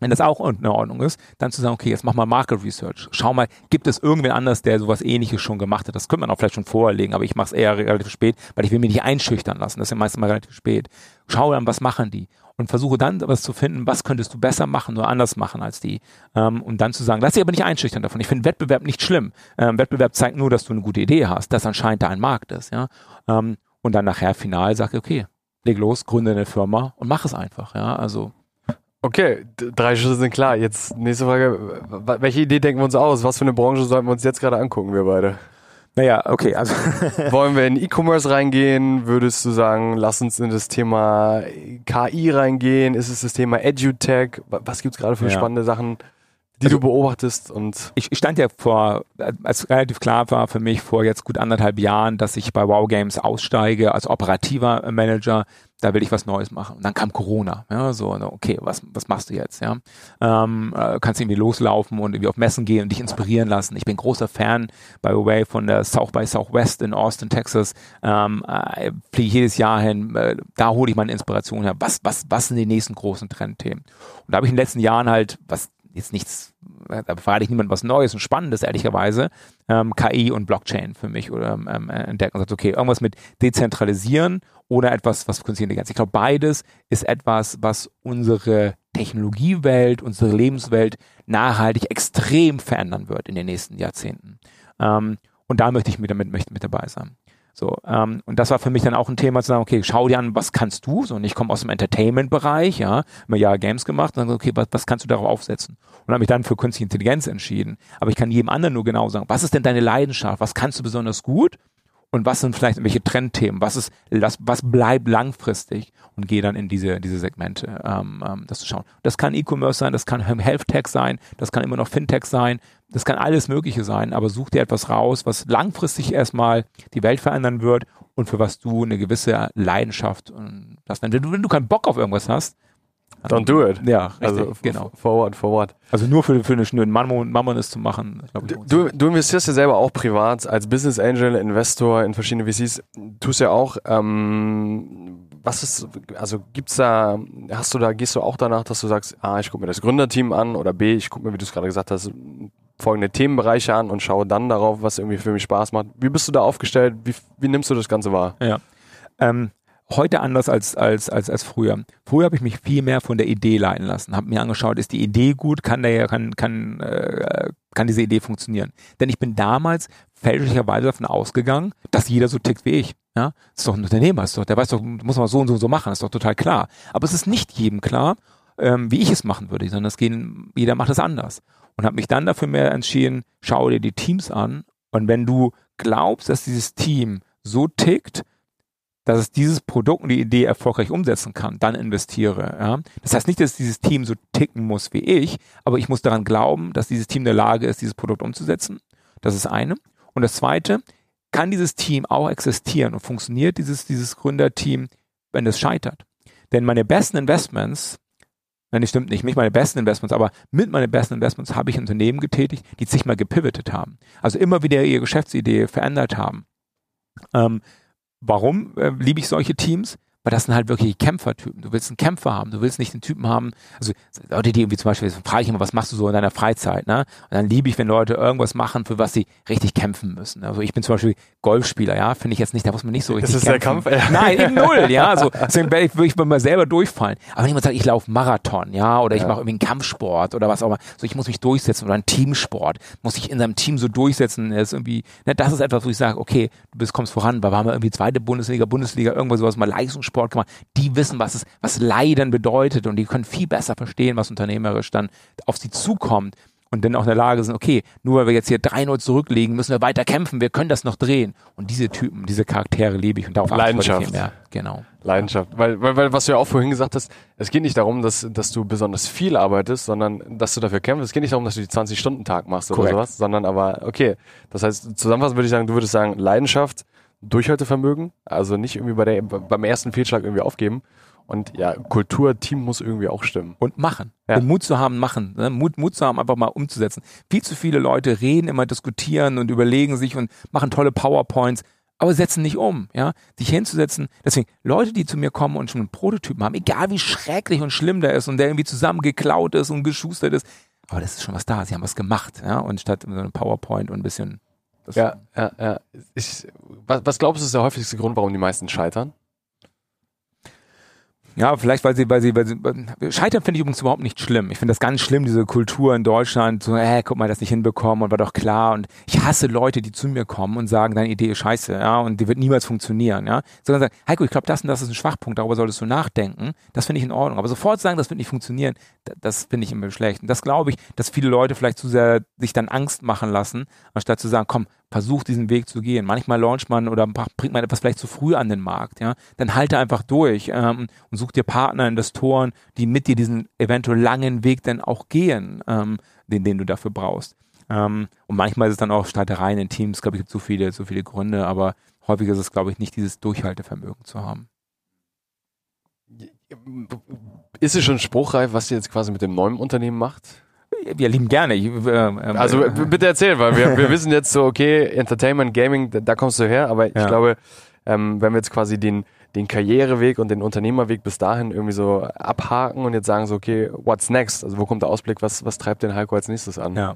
Wenn das auch in Ordnung ist, dann zu sagen, okay, jetzt mach mal Market Research. Schau mal, gibt es irgendwen anders, der sowas ähnliches schon gemacht hat? Das könnte man auch vielleicht schon vorlegen, aber ich mache es eher relativ spät, weil ich will mich nicht einschüchtern lassen. Das ist ja meistens mal relativ spät. Schau dann, was machen die? Und versuche dann was zu finden, was könntest du besser machen oder anders machen als die. Ähm, und dann zu sagen, lass dich aber nicht einschüchtern davon. Ich finde Wettbewerb nicht schlimm. Ähm, Wettbewerb zeigt nur, dass du eine gute Idee hast, dass anscheinend da ein Markt ist. Ja? Ähm, und dann nachher final sage, okay, leg los, gründe eine Firma und mach es einfach. Ja, also Okay, drei Schritte sind klar. Jetzt nächste Frage. Welche Idee denken wir uns aus? Was für eine Branche sollten wir uns jetzt gerade angucken, wir beide? Naja, okay, also. Wollen wir in E-Commerce reingehen? Würdest du sagen, lass uns in das Thema KI reingehen? Ist es das Thema EduTech? Was gibt's gerade für ja. spannende Sachen, die also, du beobachtest? Und ich, ich stand ja vor, als relativ klar war für mich vor jetzt gut anderthalb Jahren, dass ich bei Wow Games aussteige als operativer Manager da will ich was Neues machen. Und dann kam Corona. Ja, so, okay, was, was machst du jetzt? Ja, ähm, äh, kannst irgendwie loslaufen und irgendwie auf Messen gehen und dich inspirieren lassen. Ich bin großer Fan, by the way, von der South by Southwest in Austin, Texas. Ähm, äh, fliege jedes Jahr hin. Äh, da hole ich meine Inspiration her. Was, was, was sind die nächsten großen Trendthemen? Und da habe ich in den letzten Jahren halt, was jetzt nichts, da verrate ich niemand was Neues und Spannendes, ehrlicherweise, ähm, KI und Blockchain für mich oder ähm, entdecken und sagt, okay, irgendwas mit dezentralisieren oder etwas, was künstliche Intelligenz. Ich glaube, beides ist etwas, was unsere Technologiewelt, unsere Lebenswelt nachhaltig extrem verändern wird in den nächsten Jahrzehnten. Ähm, und da möchte ich mit, damit, mit dabei sein. So, ähm, und das war für mich dann auch ein Thema zu sagen, okay, schau dir an, was kannst du? So, und ich komme aus dem Entertainment-Bereich, ja, immer ja Games gemacht, und dann okay, was, was kannst du darauf aufsetzen? Und habe mich dann für künstliche Intelligenz entschieden. Aber ich kann jedem anderen nur genau sagen, was ist denn deine Leidenschaft? Was kannst du besonders gut? Und was sind vielleicht irgendwelche Trendthemen, was ist, was, was bleibt langfristig? Und gehe dann in diese, diese Segmente, ähm, ähm, das zu schauen. Das kann E-Commerce sein, das kann Health Tech sein, das kann immer noch Fintech sein, das kann alles Mögliche sein, aber such dir etwas raus, was langfristig erstmal die Welt verändern wird und für was du eine gewisse Leidenschaft und das, wenn du, wenn du keinen Bock auf irgendwas hast, Don't do it. Ja, richtig, Also genau. forward, forward. Also nur für, für eine schnöden Mammon, Mammonis zu machen, sich. Du, du investierst ja selber auch privat als Business Angel, Investor in verschiedene VCs. Tust ja auch, ähm, was ist, also gibt's da, hast du da, gehst du auch danach, dass du sagst, A, ich gucke mir das Gründerteam an oder B, ich gucke mir, wie du es gerade gesagt hast, folgende Themenbereiche an und schaue dann darauf, was irgendwie für mich Spaß macht. Wie bist du da aufgestellt? Wie, wie nimmst du das Ganze wahr? Ja. Ähm, heute anders als, als, als, als früher. Früher habe ich mich viel mehr von der Idee leiten lassen, habe mir angeschaut, ist die Idee gut, kann der, kann, kann, äh, kann diese Idee funktionieren. Denn ich bin damals fälschlicherweise davon ausgegangen, dass jeder so tickt wie ich. Ja, ist doch ein Unternehmer, ist doch, der weiß doch, muss man so und so und so machen, ist doch total klar. Aber es ist nicht jedem klar, ähm, wie ich es machen würde, sondern es gehen, jeder macht es anders. Und habe mich dann dafür mehr entschieden, schau dir die Teams an und wenn du glaubst, dass dieses Team so tickt, dass es dieses Produkt und die Idee erfolgreich umsetzen kann, dann investiere. Ja? Das heißt nicht, dass dieses Team so ticken muss wie ich, aber ich muss daran glauben, dass dieses Team in der Lage ist, dieses Produkt umzusetzen. Das ist eine. Und das zweite, kann dieses Team auch existieren und funktioniert dieses, dieses Gründerteam, wenn es scheitert? Denn meine besten Investments, nein, das stimmt nicht, nicht meine besten Investments, aber mit meinen besten Investments habe ich Unternehmen getätigt, die zigmal gepivotet haben. Also immer wieder ihre Geschäftsidee verändert haben. Ähm, Warum äh, liebe ich solche Teams? Weil das sind halt wirklich Kämpfertypen. Du willst einen Kämpfer haben, du willst nicht einen Typen haben, also Leute, die irgendwie zum Beispiel, frage ich immer, was machst du so in deiner Freizeit, ne? Und dann liebe ich, wenn Leute irgendwas machen, für was sie richtig kämpfen müssen. Also ich bin zum Beispiel Golfspieler, ja, finde ich jetzt nicht, da muss man nicht so richtig Das ist der kämpfen. Kampf? Nein, eben null, ja. Also deswegen werde ich, würde ich mir selber durchfallen. Aber wenn jemand sagt, ich laufe Marathon, ja, oder ich Ja. mache irgendwie einen Kampfsport oder was auch immer, so ich muss mich durchsetzen oder einen Teamsport, muss ich in seinem Team so durchsetzen, das ist irgendwie, ne, das ist etwas, wo ich sage, okay, du bist, kommst voran, weil wir haben ja irgendwie zweite Bundesliga, Bundesliga, irgendwas sowas mal Leistungssport gemacht, die wissen, was es, was Leiden bedeutet und die können viel besser verstehen, was unternehmerisch dann auf sie zukommt und dann auch in der Lage sind, okay, nur weil wir jetzt hier 3-0 zurückliegen, müssen wir weiter kämpfen, wir können das noch drehen. Und diese Typen, diese Charaktere liebe ich und darauf achte ich Leidenschaft. viel mehr. Genau. Leidenschaft. Weil, weil, weil, was du ja auch vorhin gesagt hast, es geht nicht darum, dass, dass du besonders viel arbeitest, sondern dass du dafür kämpfst. Es geht nicht darum, dass du die 20-Stunden-Tag machst oder Korrekt. sowas, sondern aber, okay. Das heißt, zusammenfassend würde ich sagen, du würdest sagen, Leidenschaft, Durchhaltevermögen, also nicht irgendwie bei der, beim ersten Fehlschlag irgendwie aufgeben. Und ja, Kultur, Team muss irgendwie auch stimmen. und machen. Ja. Und Mut zu haben, machen. Ne? Mut, Mut zu haben, einfach mal umzusetzen. Viel zu viele Leute reden immer, diskutieren und überlegen sich und machen tolle PowerPoints, aber setzen nicht um, ja. Sich hinzusetzen. Deswegen, Leute, die zu mir kommen und schon einen Prototypen haben, egal wie schrecklich und schlimm der ist und der irgendwie zusammengeklaut ist und geschustert ist, aber das ist schon was da. Sie haben was gemacht, ja. Und statt so einem PowerPoint und ein bisschen. Das Ja, ja, ja. Ich, was, was glaubst du, ist der häufigste Grund, warum die meisten scheitern? Ja, vielleicht, weil sie, weil sie, weil sie, scheitern finde ich übrigens überhaupt nicht schlimm. Ich finde das ganz schlimm, diese Kultur in Deutschland, so, äh, guck mal, das nicht hinbekommen und war doch klar. Und ich hasse Leute, die zu mir kommen und sagen, deine Idee ist scheiße, ja, und die wird niemals funktionieren, ja. Sondern sagen, Heiko, ich glaube, das und das ist ein Schwachpunkt, darüber solltest du nachdenken. Das finde ich in Ordnung. Aber sofort sagen, das wird nicht funktionieren, da- das finde ich immer schlecht. Und das glaube ich, dass viele Leute vielleicht zu sehr sich dann Angst machen lassen, anstatt zu sagen, komm, versuch diesen Weg zu gehen. Manchmal launcht man oder bringt man etwas vielleicht zu früh an den Markt, ja. Dann halte einfach durch ähm, und such dir Partner, Investoren, die mit dir diesen eventuell langen Weg dann auch gehen, ähm, den, den du dafür brauchst. Ähm, und manchmal ist es dann auch Streitereien in Teams, glaube ich, gibt so viele, so viele Gründe, aber häufig ist es, glaube ich, nicht dieses Durchhaltevermögen zu haben. Ist es schon spruchreif, was ihr jetzt quasi mit dem neuen Unternehmen macht? Wir lieben gerne. Ich, äh, ähm, Also äh, b- bitte erzähl, weil wir, wir wissen jetzt so, okay, Entertainment, Gaming, da, da kommst du her, aber ich Ja. glaube, ähm, wenn wir jetzt quasi den, den Karriereweg und den Unternehmerweg bis dahin irgendwie so abhaken und jetzt sagen so, okay, what's next? Also wo kommt der Ausblick, was, was treibt den Heiko als nächstes an? Ja.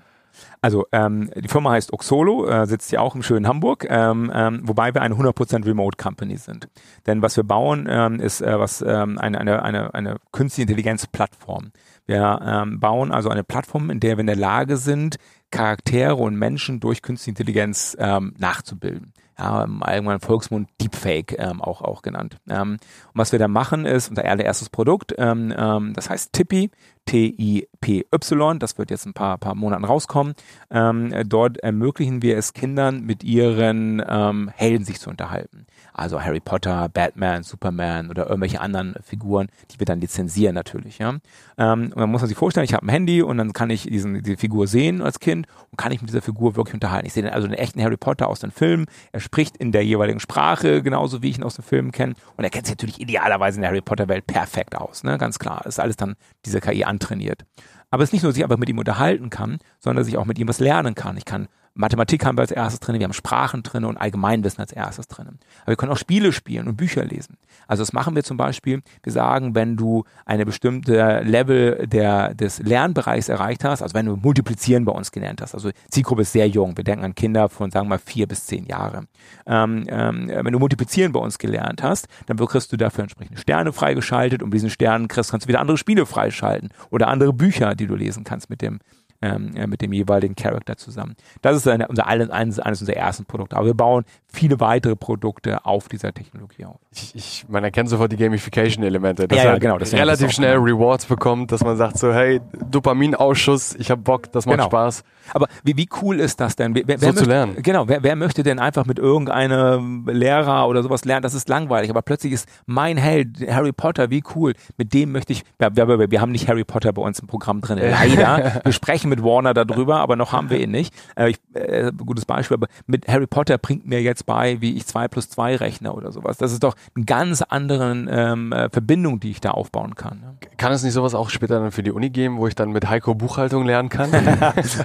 Also ähm, die Firma heißt Oxolo, äh, sitzt ja auch im schönen Hamburg, ähm, ähm, wobei wir eine 100% Remote Company sind. Denn was wir bauen, ähm, ist äh, was ähm, eine, eine, eine, eine künstliche Intelligenz-Plattform. Wir ähm, bauen also eine Plattform, in der wir in der Lage sind, Charaktere und Menschen durch künstliche Intelligenz ähm, nachzubilden. Ja, im allgemeinen Volksmund Deepfake ähm, auch, auch genannt. Ähm, und was wir da machen ist, unser allererstes Produkt, ähm, ähm, das heißt Tippy. T-I-P-Y, das wird jetzt ein paar, paar Monaten rauskommen. Ähm, dort ermöglichen wir es Kindern, mit ihren ähm, Helden sich zu unterhalten. Also Harry Potter, Batman, Superman oder irgendwelche anderen Figuren, die wir dann lizenzieren natürlich. Ja? Ähm, und dann muss man sich vorstellen, ich habe ein Handy und dann kann ich diesen, diese Figur sehen als Kind und kann ich mit dieser Figur wirklich unterhalten. Ich sehe also den echten Harry Potter aus den Filmen. Er spricht in der jeweiligen Sprache, genauso wie ich ihn aus den Filmen kenne. Und er kennt sich natürlich idealerweise in der Harry Potter-Welt perfekt aus. Ne? Ganz klar. Das ist alles dann diese KI antrainiert. Aber es ist nicht nur, dass ich einfach mit ihm unterhalten kann, sondern dass ich auch mit ihm was lernen kann. Ich kann Mathematik haben wir als erstes drin, wir haben Sprachen drin und Allgemeinwissen als erstes drin. Aber wir können auch Spiele spielen und Bücher lesen. Also das machen wir zum Beispiel, wir sagen, wenn du eine bestimmte Level der, des Lernbereichs erreicht hast, also wenn du Multiplizieren bei uns gelernt hast, also Zielgruppe ist sehr jung, wir denken an Kinder von, sagen wir mal, vier bis zehn Jahre. Ähm, ähm, wenn du Multiplizieren bei uns gelernt hast, dann kriegst du dafür entsprechende Sterne freigeschaltet und mit diesen Sternen kriegst, kannst du wieder andere Spiele freischalten oder andere Bücher, die du lesen kannst mit dem, ähm, äh, mit dem jeweiligen Charakter zusammen. Das ist eine, unser, eines, eines unserer ersten Produkte. Aber wir bauen viele weitere Produkte auf dieser Technologie auf. Ich, ich man erkennt sofort die Gamification-Elemente, dass Ja, ja, er genau, das relativ auch, schnell genau. Rewards bekommt, dass man sagt so, hey, Dopaminausschuss, ich hab Bock, das macht Genau. Spaß. Aber wie, wie cool ist das denn? Wer, wer So zu möchte, lernen. Genau, wer, wer möchte denn einfach mit irgendeinem Lehrer oder sowas lernen? Das ist langweilig, aber plötzlich ist mein Held Harry Potter, wie cool. Mit dem möchte ich, wir, wir, wir haben nicht Harry Potter bei uns im Programm drin, leider. wir sprechen mit Warner darüber, aber noch haben wir ihn nicht. Äh, ich, äh, gutes Beispiel, aber mit Harry Potter bringt mir jetzt bei, wie ich zwei plus zwei rechne oder sowas. Das ist doch eine ganz anderen ähm, äh, Verbindung, die ich da aufbauen kann. Ne? Kann es nicht sowas auch später dann für die Uni geben, wo ich dann mit Heiko Buchhaltung lernen kann?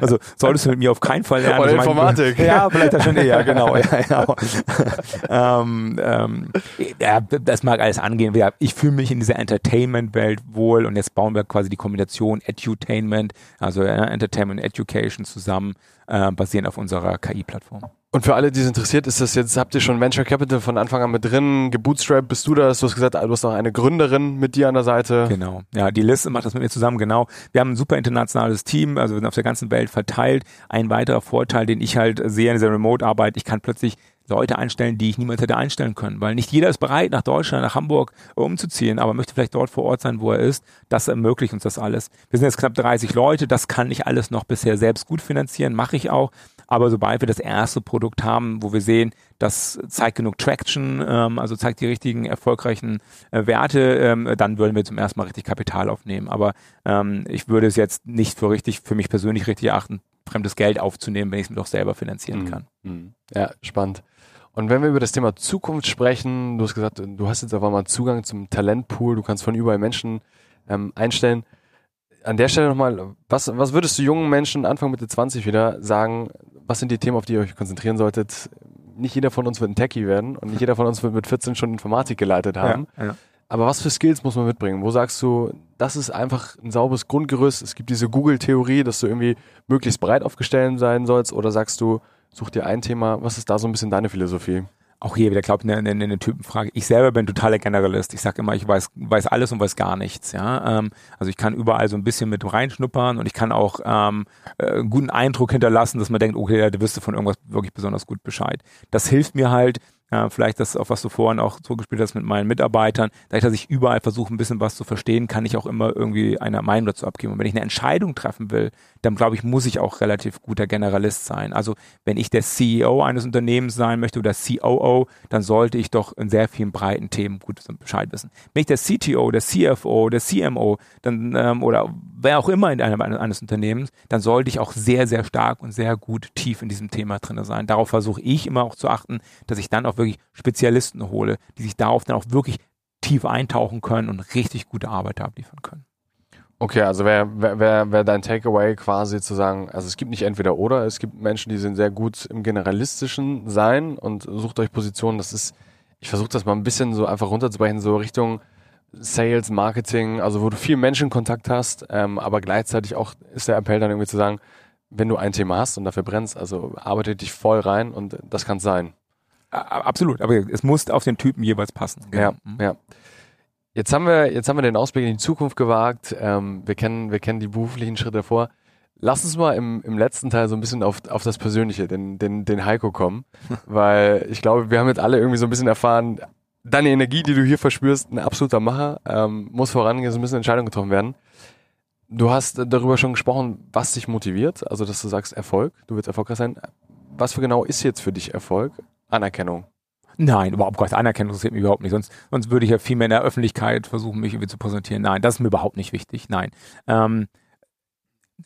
Also solltest du mit mir auf keinen Fall lernen. Oder Ich meine, Informatik. Ja, vielleicht das schon eher, genau. Ja, ja. ähm, ähm, ja, das mag alles angehen. Ich fühle mich in dieser Entertainment-Welt wohl und jetzt bauen wir quasi die Kombination Edutainment, also ja, Entertainment Education zusammen, äh, basierend auf unserer KI-Plattform. Und für alle, die es interessiert, ist das jetzt, habt ihr schon Venture Capital von Anfang an mit drin? Gebootstrapped, bist du das? Du hast gesagt, du hast auch eine Gründerin mit dir an der Seite. Genau. Ja, die Liste macht das mit mir zusammen, genau. Wir haben ein super internationales Team, also wir sind auf der ganzen Welt verteilt. Ein weiterer Vorteil, den ich halt sehe in dieser Remote-Arbeit, ich kann plötzlich Leute einstellen, die ich niemals hätte einstellen können, weil nicht jeder ist bereit, nach Deutschland, nach Hamburg umzuziehen, aber möchte vielleicht dort vor Ort sein, wo er ist. Das ermöglicht uns das alles. Wir sind jetzt knapp 30 Leute, das kann ich alles noch bisher selbst gut finanzieren, mache ich auch. Aber sobald wir das erste Produkt haben, wo wir sehen, das zeigt genug Traction, ähm, also zeigt die richtigen erfolgreichen äh, Werte, ähm, dann würden wir zum ersten Mal richtig Kapital aufnehmen. Aber ähm, ich würde es jetzt nicht für richtig, für mich persönlich richtig erachten, fremdes Geld aufzunehmen, wenn ich es mir doch selber finanzieren Mhm. kann. Mhm. Ja, spannend. Und wenn wir über das Thema Zukunft sprechen, du hast gesagt, du hast jetzt auf einmal Zugang zum Talentpool, du kannst von überall Menschen ähm, einstellen. An der Stelle nochmal, was, was würdest du jungen Menschen Anfang Mitte 20 wieder sagen, was sind die Themen, auf die ihr euch konzentrieren solltet? Nicht jeder von uns wird ein Techie werden und nicht jeder von uns wird mit 14 schon Informatik geleitet haben. Ja, ja. Aber was für Skills muss man mitbringen? Wo sagst du, das ist einfach ein sauberes Grundgerüst? Es gibt diese Google-Theorie, dass du irgendwie möglichst breit aufgestellt sein sollst. Oder sagst du, such dir ein Thema? Was ist da so ein bisschen deine Philosophie? Auch hier wieder, glaube ich, eine, eine, eine Typenfrage. Ich selber bin totaler Generalist. Ich sage immer, ich weiß, weiß alles und weiß gar nichts. Ja? Ähm, also ich kann überall so ein bisschen mit reinschnuppern und ich kann auch ähm, äh, einen guten Eindruck hinterlassen, dass man denkt, okay, wirst du von irgendwas wirklich besonders gut Bescheid. Das hilft mir halt, äh, vielleicht das, auf was du vorhin auch zugespielt hast mit meinen Mitarbeitern, dadurch, dass ich überall versuche, ein bisschen was zu verstehen, kann ich auch immer irgendwie eine Meinung dazu abgeben. Und wenn ich eine Entscheidung treffen will, dann glaube ich, muss ich auch relativ guter Generalist sein. Also wenn ich der CEO eines Unternehmens sein möchte oder COO, dann sollte ich doch in sehr vielen breiten Themen gut Bescheid wissen. Wenn ich der CTO, der CFO, der CMO dann, ähm, oder wer auch immer in einem eines Unternehmens, dann sollte ich auch sehr, sehr stark und sehr gut tief in diesem Thema drin sein. Darauf versuche ich immer auch zu achten, dass ich dann auch wirklich Spezialisten hole, die sich darauf dann auch wirklich tief eintauchen können und richtig gute Arbeit abliefern können. Okay, also wäre wär, wär, wär dein Takeaway quasi zu sagen, also es gibt nicht entweder oder, es gibt Menschen, die sind sehr gut im generalistischen Sein und sucht euch Positionen, das ist, ich versuche das mal ein bisschen so einfach runterzubrechen, so Richtung Sales, Marketing, also wo du viel Menschenkontakt hast, ähm, aber gleichzeitig auch ist der Appell dann irgendwie zu sagen, wenn du ein Thema hast und dafür brennst, also arbeite dich voll rein und das kann sein. Absolut, aber es muss auf den Typen jeweils passen. Ja, Mhm. ja. Jetzt haben wir, jetzt haben wir den Ausblick in die Zukunft gewagt. Ähm, wir kennen, wir kennen die beruflichen Schritte davor. Lass uns mal im, im letzten Teil so ein bisschen auf, auf das Persönliche, den, den, den Heiko kommen, weil ich glaube, wir haben jetzt alle irgendwie so ein bisschen erfahren, deine Energie, die du hier verspürst, ein absoluter Macher, ähm, muss vorangehen, ein bisschen Entscheidungen getroffen werden. Du hast darüber schon gesprochen, was dich motiviert, also dass du sagst Erfolg, du willst erfolgreich sein. Was für genau ist jetzt für dich Erfolg? Anerkennung. Nein, überhaupt nicht. Anerkennung interessiert mich überhaupt nicht. Sonst, sonst würde ich ja viel mehr in der Öffentlichkeit versuchen, mich irgendwie zu präsentieren. Nein, das ist mir überhaupt nicht wichtig. Nein. Ähm,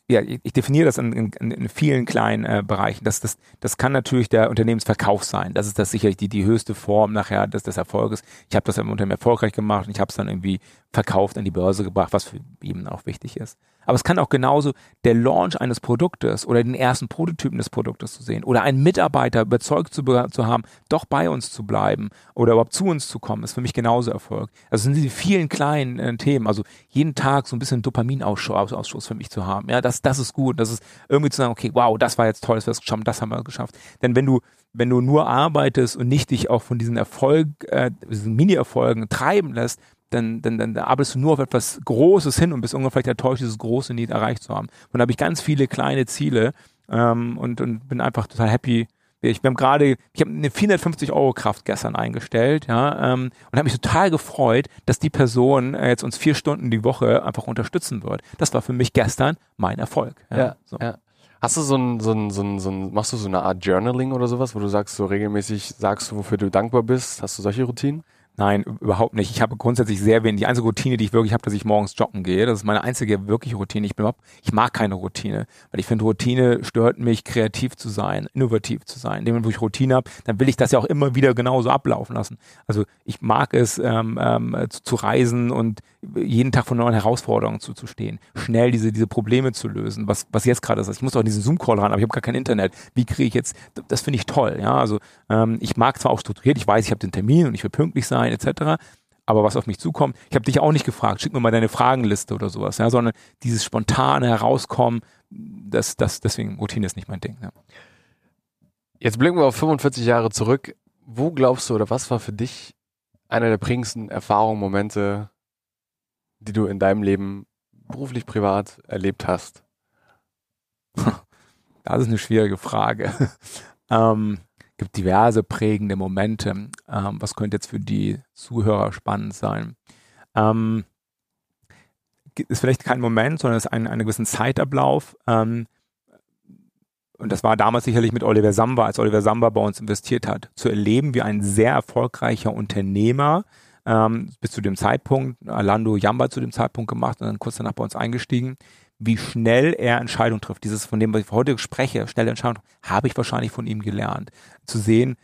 ja, ich definiere das in, in, in vielen kleinen äh, Bereichen. Das, das, das kann natürlich der Unternehmensverkauf sein. Das ist das sicherlich die, die höchste Form nachher des, des Erfolges. Ich habe das im Unternehmen erfolgreich gemacht und ich habe es dann irgendwie verkauft, an die Börse gebracht, was für ihn auch wichtig ist. Aber es kann auch genauso der Launch eines Produktes oder den ersten Prototypen des Produktes zu sehen oder einen Mitarbeiter überzeugt zu, zu haben, doch bei uns zu bleiben oder überhaupt zu uns zu kommen, ist für mich genauso Erfolg. Also sind diese vielen kleinen äh, Themen, also jeden Tag so ein bisschen Dopaminausschuss für mich zu haben. Ja, das, das ist gut. Das ist irgendwie zu sagen, okay, wow, das war jetzt toll, dass wir es geschafft das haben wir geschafft. Denn wenn du wenn du nur arbeitest und nicht dich auch von diesen Erfolg, äh, diesen Mini-Erfolgen treiben lässt, dann, dann, dann arbeitest du nur auf etwas Großes hin und bist irgendwann vielleicht enttäuscht, dieses große Need erreicht zu haben. Und da habe ich ganz viele kleine Ziele ähm, und, und bin einfach total happy. Ich bin gerade, ich habe eine 450 Euro Kraft gestern eingestellt, ja, ähm, und habe mich total gefreut, dass die Person äh, jetzt uns vier Stunden die Woche einfach unterstützen wird. Das war für mich gestern mein Erfolg. Ja, ja, so. ja. Hast du so ein, so ein, so ein, so ein, machst du so eine Art Journaling oder sowas, wo du sagst, so regelmäßig sagst, wofür du dankbar bist? Hast du solche Routinen? Nein, überhaupt nicht. Ich habe grundsätzlich sehr wenig. Die einzige Routine, die ich wirklich habe, dass ich morgens joggen gehe. Das ist meine einzige wirkliche Routine. Ich bin überhaupt, ich mag keine Routine, weil ich finde, Routine stört mich, kreativ zu sein, innovativ zu sein. Indem, wo ich Routine habe, dann will ich das ja auch immer wieder genauso ablaufen lassen. Also ich mag es, ähm, ähm, zu, zu reisen und jeden Tag vor neuen Herausforderungen zuzustehen, schnell diese, diese Probleme zu lösen, was, was jetzt gerade ist. Ich muss auch in diesen Zoom-Call ran, aber ich habe gar kein Internet. Wie kriege ich jetzt, das finde ich toll. Ja, also ähm, ich mag zwar auch strukturiert, ich weiß, ich habe den Termin und ich will pünktlich sein, etc. Aber was auf mich zukommt, ich habe dich auch nicht gefragt, schick mir mal deine Fragenliste oder sowas, ja, sondern dieses spontane Herauskommen, das, das, deswegen Routine ist nicht mein Ding. Ja. Jetzt blicken wir auf 45 Jahre zurück. Wo glaubst du oder was war für dich einer der prägendsten Erfahrungen, Momente, die du in deinem Leben beruflich, privat erlebt hast? Das ist eine schwierige Frage. ähm, gibt diverse prägende Momente. Ähm, was könnte jetzt für die Zuhörer spannend sein? Ähm, ist vielleicht kein Moment, sondern es ist ein, ein gewissen Zeitablauf. Ähm, und das war damals sicherlich mit Oliver Samba, als Oliver Samba bei uns investiert hat, zu erleben, wie ein sehr erfolgreicher Unternehmer ähm, bis zu dem Zeitpunkt, Alando Jamba zu dem Zeitpunkt gemacht und dann kurz danach bei uns eingestiegen, wie schnell er Entscheidungen trifft. Dieses, von dem, was ich heute spreche, schnelle Entscheidung, habe ich wahrscheinlich von ihm gelernt. Zu sehen,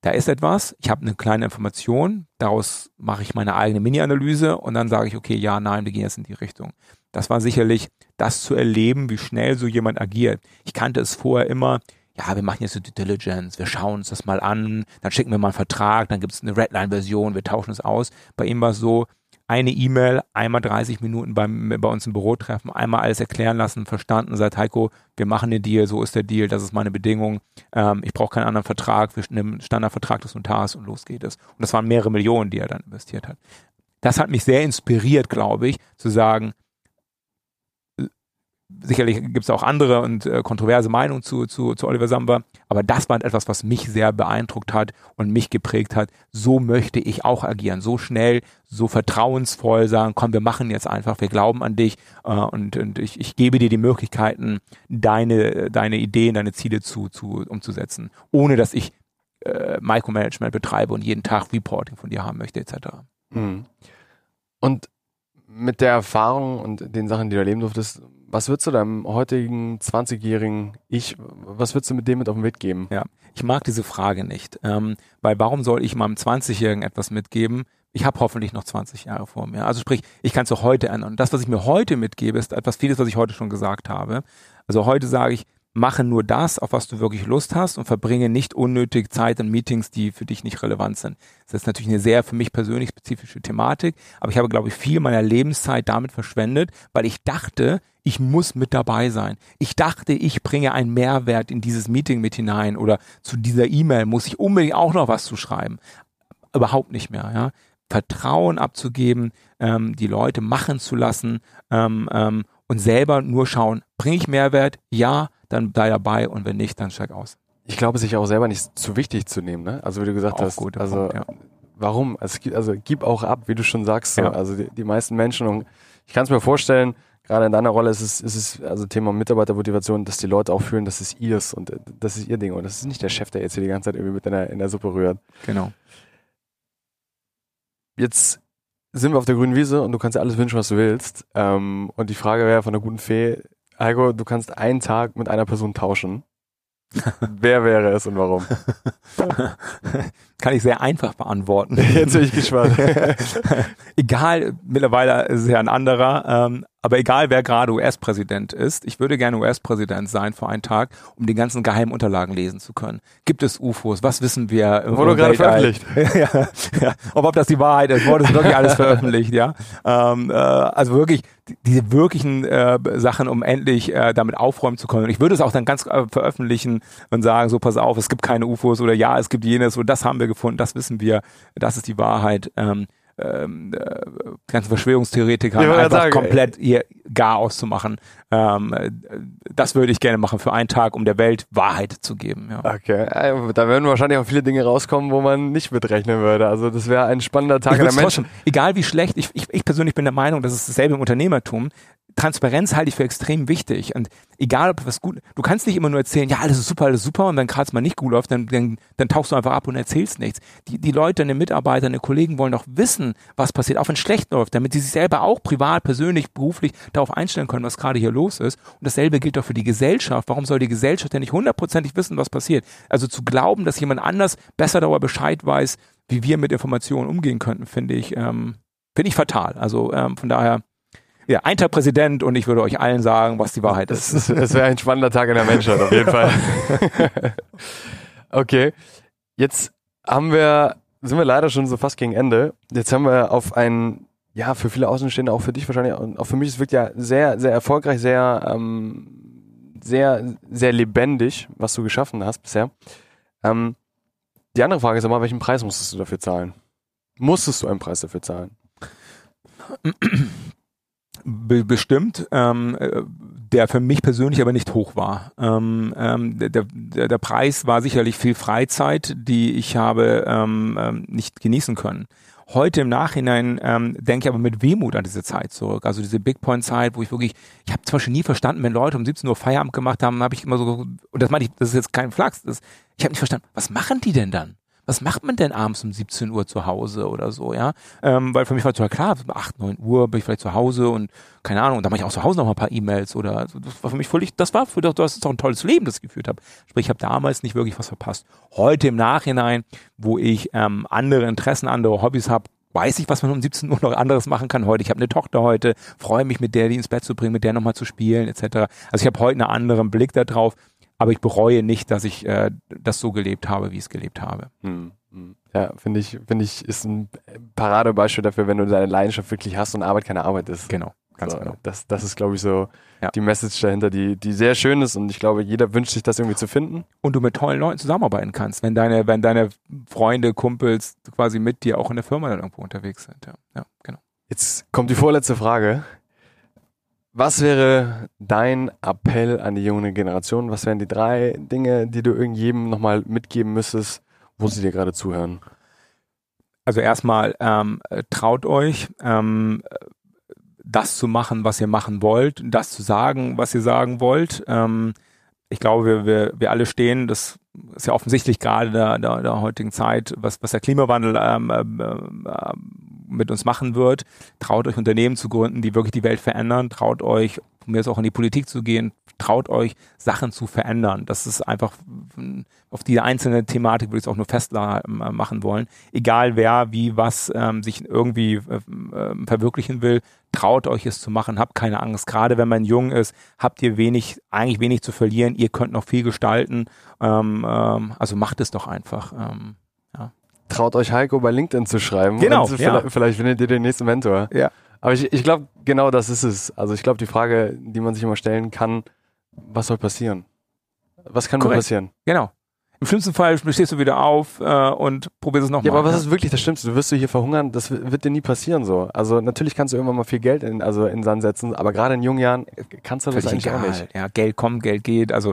da ist etwas, ich habe eine kleine Information, daraus mache ich meine eigene Mini-Analyse und dann sage ich, okay, ja, nein, wir gehen jetzt in die Richtung. Das war sicherlich das zu erleben, wie schnell so jemand agiert. Ich kannte es vorher immer, ja, wir machen jetzt Due Diligence, wir schauen uns das mal an, dann schicken wir mal einen Vertrag, dann gibt es eine Redline-Version, wir tauschen es aus. Bei ihm war es so, eine E-Mail, einmal 30 Minuten beim, bei uns im Büro treffen, einmal alles erklären lassen, verstanden, sagt Heiko, wir machen den Deal, so ist der Deal, das ist meine Bedingung, ähm, ich brauche keinen anderen Vertrag, wir nehmen Standardvertrag des Notars und los geht es. Und das waren mehrere Millionen, die er dann investiert hat. Das hat mich sehr inspiriert, glaube ich, zu sagen, sicherlich gibt es auch andere und äh, kontroverse Meinungen zu, zu, zu Oliver Samba, aber das war etwas, was mich sehr beeindruckt hat und mich geprägt hat. So möchte ich auch agieren, so schnell, so vertrauensvoll sagen, komm, wir machen jetzt einfach, wir glauben an dich äh, und, und ich, ich gebe dir die Möglichkeiten, deine, deine Ideen, deine Ziele zu, zu umzusetzen, ohne dass ich äh, Micromanagement betreibe und jeden Tag Reporting von dir haben möchte, etc. Mhm. Und mit der Erfahrung und den Sachen, die du erleben durftest, was würdest du deinem heutigen 20-jährigen Ich, was würdest du mit dem mit auf den Weg geben? Ja, ich mag diese Frage nicht, ähm, weil warum soll ich meinem 20-Jährigen etwas mitgeben? Ich habe hoffentlich noch 20 Jahre vor mir. Also sprich, ich kann es auch heute ändern. Und das, was ich mir heute mitgebe, ist etwas vieles, was ich heute schon gesagt habe. Also heute sage ich, mache nur das, auf was du wirklich Lust hast und verbringe nicht unnötig Zeit in Meetings, die für dich nicht relevant sind. Das ist natürlich eine sehr für mich persönlich spezifische Thematik, aber ich habe, glaube ich, viel meiner Lebenszeit damit verschwendet, weil ich dachte, ich muss mit dabei sein. Ich dachte, ich bringe einen Mehrwert in dieses Meeting mit hinein oder zu dieser E-Mail muss ich unbedingt auch noch was zu schreiben. Überhaupt nicht mehr, ja. Vertrauen abzugeben, ähm, die Leute machen zu lassen ähm, ähm, und selber nur schauen, bringe ich Mehrwert? Ja, dann sei dabei und wenn nicht, dann steig aus. Ich glaube, sich auch selber nicht zu wichtig zu nehmen, ne? Also wie du gesagt auch hast, gut, also Punkt, ja. warum? Also, also gib auch ab, wie du schon sagst. So. Ja. Also die, die meisten Menschen und ich kann es mir vorstellen, gerade in deiner Rolle ist es, ist es also Thema Mitarbeitermotivation, dass die Leute auch fühlen, das ist ihrs und äh, das ist ihr Ding und das ist nicht der Chef, der jetzt hier die ganze Zeit irgendwie mit in der, in der Suppe rührt. Genau. Jetzt sind wir auf der grünen Wiese und du kannst dir alles wünschen, was du willst. Ähm, und die Frage wäre von der guten Fee, Heiko, du kannst einen Tag mit einer Person tauschen. Wer wäre es und warum? Kann ich sehr einfach beantworten. Jetzt bin ich gespannt. egal, mittlerweile ist es ja ein anderer, ähm, aber egal wer gerade US-Präsident ist, ich würde gerne US-Präsident sein für einen Tag, um die ganzen geheimen Unterlagen lesen zu können. Gibt es UFOs? Was wissen wir? Wurde gerade veröffentlicht. ja, ja. Ob, ob das die Wahrheit ist, wurde wirklich alles veröffentlicht, ja. Ähm, äh, also wirklich die, diese wirklichen äh, Sachen, um endlich äh, damit aufräumen zu können. Und ich würde es auch dann ganz äh, veröffentlichen und sagen, so pass auf, es gibt keine UFOs oder ja, es gibt jenes oder das haben wir gefunden, das wissen wir, das ist die Wahrheit. Ähm, ähm, äh, ganzen Verschwörungstheoretiker einfach sagen, komplett ihr gar auszumachen. Ähm, äh, das würde ich gerne machen für einen Tag, um der Welt Wahrheit zu geben. Ja. Okay, äh, da werden wahrscheinlich auch viele Dinge rauskommen, wo man nicht mitrechnen würde. Also das wäre ein spannender Tag der Menschen. egal wie schlecht, ich, ich, ich persönlich bin der Meinung, das ist dasselbe im Unternehmertum. Transparenz halte ich für extrem wichtig. Und egal, ob was gut, du kannst nicht immer nur erzählen, ja, alles ist super, alles ist super, und wenn gerade mal nicht gut läuft, dann, dann, dann tauchst du einfach ab und erzählst nichts. Die, die Leute, deine Mitarbeiter, deine Kollegen wollen doch wissen, was passiert, auch wenn es schlecht läuft, damit sie sich selber auch privat, persönlich, beruflich darauf einstellen können, was gerade hier los ist. Und dasselbe gilt auch für die Gesellschaft. Warum soll die Gesellschaft denn nicht hundertprozentig wissen, was passiert? Also zu glauben, dass jemand anders besser darüber Bescheid weiß, wie wir mit Informationen umgehen könnten, finde ich, ähm, finde ich fatal. Also ähm, von daher, ja, ein Tag Präsident und ich würde euch allen sagen, was die Wahrheit ist. ist- das wäre ein spannender Tag in der Menschheit, auf jeden Fall. okay, jetzt haben wir, sind wir leider schon so fast gegen Ende. Jetzt haben wir auf ein, ja, für viele Außenstehende, auch für dich wahrscheinlich, und auch für mich, es wirkt ja sehr, sehr erfolgreich, sehr, ähm, sehr, sehr lebendig, was du geschaffen hast bisher. Ähm, die andere Frage ist aber, welchen Preis musstest du dafür zahlen? Musstest du einen Preis dafür zahlen? Be bestimmt, ähm, äh, der für mich persönlich aber nicht hoch war. Ähm, ähm, der, der, der Preis war sicherlich viel Freizeit, die ich habe ähm, ähm, nicht genießen können. Heute im Nachhinein ähm, denke ich aber mit Wehmut an diese Zeit zurück. Also diese Big Point Zeit, wo ich wirklich, ich habe zum Beispiel nie verstanden, wenn Leute um 17 Uhr Feierabend gemacht haben, habe ich immer so, und das meine ich, das ist jetzt kein Flachs, das, ich habe nicht verstanden, was machen die denn dann? Was macht man denn abends um 17 Uhr zu Hause oder so, ja? Ähm, weil für mich war total klar, um 8, 9 Uhr bin ich vielleicht zu Hause und keine Ahnung, dann mache ich auch zu Hause noch mal ein paar E-Mails oder also das war für mich völlig, das war für das, das ist doch ein tolles Leben, das ich geführt habe. Sprich, ich habe damals nicht wirklich was verpasst. Heute im Nachhinein, wo ich ähm, andere Interessen, andere Hobbys habe, weiß ich, was man um 17 Uhr noch anderes machen kann heute. Ich habe eine Tochter heute, freue mich mit der, die ins Bett zu bringen, mit der nochmal zu spielen, etc. Also ich habe heute einen anderen Blick darauf, aber ich bereue nicht, dass ich äh, das so gelebt habe, wie ich es gelebt habe. Hm, hm. Ja, finde ich, finde ich, ist ein Paradebeispiel dafür, wenn du deine Leidenschaft wirklich hast und Arbeit keine Arbeit ist. Genau, ganz so, genau. Das, das ist, glaube ich, so Ja. die Message dahinter, die, die sehr schön ist und ich glaube, jeder wünscht sich das irgendwie zu finden. Und du mit tollen Leuten zusammenarbeiten kannst, wenn deine, wenn deine Freunde, Kumpels quasi mit dir auch in der Firma dann irgendwo unterwegs sind. Ja, ja genau. Jetzt kommt die vorletzte Frage. Was wäre dein Appell an die junge Generation? Was wären die drei Dinge, die du irgendjedem nochmal mitgeben müsstest, wo sie dir gerade zuhören? Also erstmal ähm, äh, traut euch, ähm, äh, das zu machen, was ihr machen wollt, das zu sagen, was ihr sagen wollt. Ähm, ich glaube, wir, wir, wir alle stehen, das ist ja offensichtlich gerade der, der, der heutigen Zeit, was, was der Klimawandel ähm, ähm, ähm, mit uns machen wird. Traut euch Unternehmen zu gründen, die wirklich die Welt verändern. Traut euch, mir jetzt auch in die Politik zu gehen. Traut euch, Sachen zu verändern. Das ist einfach, auf die einzelne Thematik würde ich es auch nur festmachen wollen. Egal wer, wie, was ähm, sich irgendwie äh, äh, verwirklichen will, traut euch es zu machen. Habt keine Angst. Gerade wenn man jung ist, habt ihr wenig, eigentlich wenig zu verlieren. Ihr könnt noch viel gestalten. Ähm, ähm, also macht es doch einfach. Ähm, Traut euch Heiko bei LinkedIn zu schreiben. Genau, ja. vielleicht, vielleicht findet ihr den nächsten Mentor. Ja. Aber ich, ich glaube, genau das ist es. Also ich glaube, die Frage, die man sich immer stellen kann, was soll passieren? Was kann nur Korrekt. passieren? Genau. Im schlimmsten Fall stehst du wieder auf äh, und probierst es nochmal. Ja, aber was ist wirklich das Schlimmste? Du wirst du hier verhungern, das wird dir nie passieren so. Also natürlich kannst du irgendwann mal viel Geld in, also in Sand setzen, aber gerade in jungen Jahren kannst du das Völlig eigentlich auch egal. nicht. Ja, Geld kommt, Geld geht. Also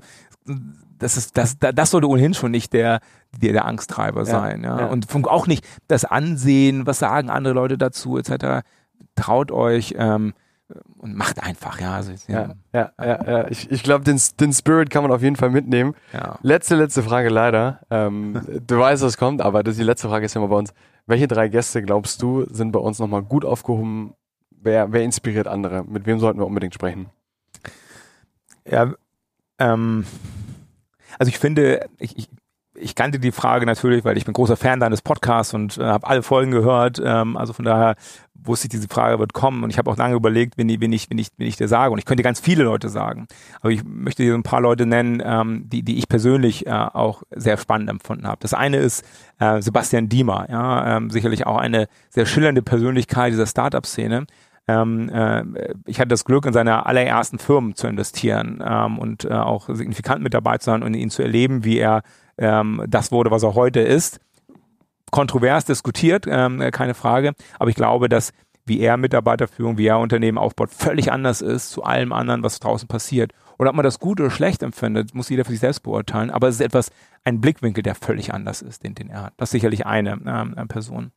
das ist das, das, sollte ohnehin schon nicht der der, der Angsttreiber sein. Ja. ja. Und auch nicht das Ansehen, was sagen andere Leute dazu, etc. Traut euch, ähm, und macht einfach, ja. Also, ja, ja, ja, ja. Ich, ich glaube, den, den Spirit kann man auf jeden Fall mitnehmen. Letzte, letzte Frage leider. Ähm, du weißt, was kommt, aber das, die letzte Frage ist immer bei uns. Welche drei Gäste, glaubst du, sind bei uns nochmal gut aufgehoben? Wer, wer inspiriert andere? Mit wem sollten wir unbedingt sprechen? Ja, ähm, also ich finde, ich, ich, ich kannte die Frage natürlich, weil ich bin großer Fan deines Podcasts und äh, habe alle Folgen gehört. Ähm, also von daher wusste ich, diese Frage wird kommen. Und ich habe auch lange überlegt, wen ich, wen, ich, wen, ich, wen ich dir sage. Und ich könnte ganz viele Leute sagen. Aber ich möchte dir ein paar Leute nennen, ähm, die, die ich persönlich äh, auch sehr spannend empfunden habe. Das eine ist äh, Sebastian Diemer. Ja, ähm, sicherlich auch eine sehr schillernde Persönlichkeit dieser Startup-Szene. Ähm, äh, ich hatte das Glück, in seine allerersten Firmen zu investieren ähm, und äh, auch signifikant mit dabei zu sein und ihn zu erleben, wie er ähm, das wurde, was er heute ist. Kontrovers diskutiert, ähm, keine Frage, aber ich glaube, dass wie er Mitarbeiterführung, wie er Unternehmen aufbaut, völlig anders ist zu allem anderen, was draußen passiert. Oder ob man das gut oder schlecht empfindet, muss jeder für sich selbst beurteilen. Aber es ist etwas, ein Blickwinkel, der völlig anders ist, den, den er hat. Das ist sicherlich eine ähm, Person.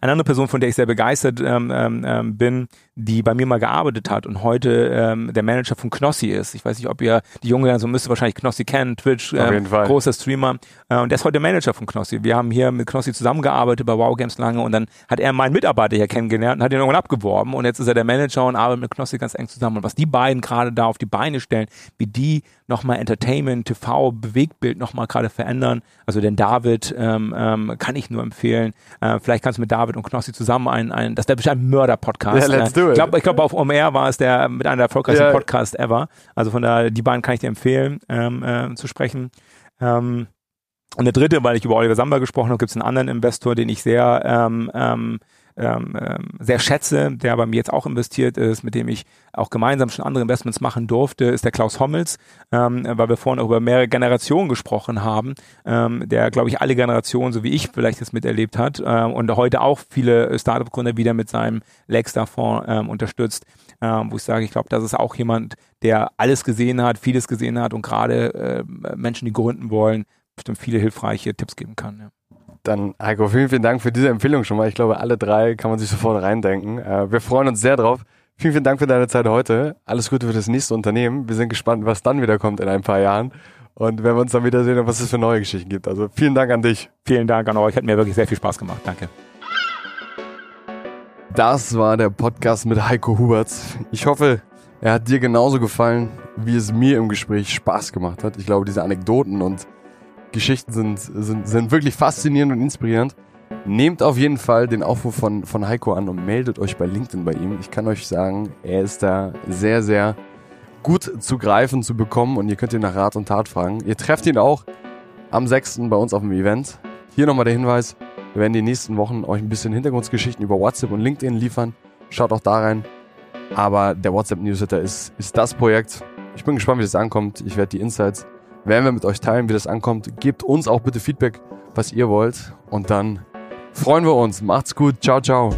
Eine andere Person, von der ich sehr begeistert ähm, ähm, ähm, bin, die bei mir mal gearbeitet hat und heute ähm, der Manager von Knossi ist. Ich weiß nicht, ob ihr die junge so also müsst ihr wahrscheinlich Knossi kennen, Twitch, ähm, großer Streamer. Äh, und der ist heute Manager von Knossi. Wir haben hier mit Knossi zusammengearbeitet bei Wow Games lange und dann hat er meinen Mitarbeiter hier kennengelernt und hat ihn irgendwann abgeworben und jetzt ist er der Manager und arbeitet mit Knossi ganz eng zusammen. Und was die beiden gerade da auf die Beine stellen, wie die nochmal Entertainment, TV, Bewegtbild nochmal gerade verändern. Also den David ähm, ähm, kann ich nur empfehlen. Äh, vielleicht kannst du mit David und Knossi zusammen ein, ein das wäre bestimmt ein Mörder-Podcast. Yeah, let's do it. Ich glaube, ich glaub, auf OMR war es der mit einer der erfolgreichsten yeah. Podcasts ever. Also von daher, die beiden kann ich dir empfehlen, ähm, äh, zu sprechen. Ähm, und der dritte, weil ich über Oliver Samba gesprochen habe, gibt es einen anderen Investor, den ich sehr ähm, ähm, ähm, ähm, sehr schätze, der bei mir jetzt auch investiert ist, mit dem ich auch gemeinsam schon andere Investments machen durfte, ist der Klaus Hommels, ähm, weil wir vorhin auch über mehrere Generationen gesprochen haben, ähm, der, glaube ich, alle Generationen, so wie ich vielleicht das miterlebt hat ähm, und heute auch viele Startup-Gründer wieder mit seinem Lakestar-Fonds ähm, unterstützt, ähm, wo ich sage, ich glaube, das ist auch jemand, der alles gesehen hat, vieles gesehen hat und gerade äh, Menschen, die gründen wollen, bestimmt viele hilfreiche Tipps geben kann. Ja. Dann, Heiko, vielen, vielen Dank für diese Empfehlung schon mal. Ich glaube, alle drei kann man sich sofort reindenken. Äh, wir freuen uns sehr drauf. Vielen, vielen Dank für deine Zeit heute. Alles Gute für das nächste Unternehmen. Wir sind gespannt, was dann wieder kommt in ein paar Jahren. Und wenn wir uns dann wiedersehen und was es für neue Geschichten gibt. Also vielen Dank an dich. Vielen Dank an euch. Hat mir wirklich sehr viel Spaß gemacht. Danke. Das war der Podcast mit Heiko Huberts. Ich hoffe, er hat dir genauso gefallen, wie es mir im Gespräch Spaß gemacht hat. Ich glaube, diese Anekdoten und Geschichten sind, sind, sind wirklich faszinierend und inspirierend. Nehmt auf jeden Fall den Aufruf von, von Heiko an und meldet euch bei LinkedIn bei ihm. Ich kann euch sagen, er ist da sehr, sehr gut zu greifen, zu bekommen und ihr könnt ihn nach Rat und Tat fragen. Ihr trefft ihn auch am 6. bei uns auf dem Event. Hier nochmal der Hinweis, wir werden die nächsten Wochen euch ein bisschen Hintergrundgeschichten über WhatsApp und LinkedIn liefern. Schaut auch da rein. Aber der WhatsApp-Newsletter ist, ist das Projekt. Ich bin gespannt, wie das ankommt. Ich werde die Insights werden wir mit euch teilen, wie das ankommt. Gebt uns auch bitte Feedback, was ihr wollt. Und dann freuen wir uns. Macht's gut. Ciao, ciao.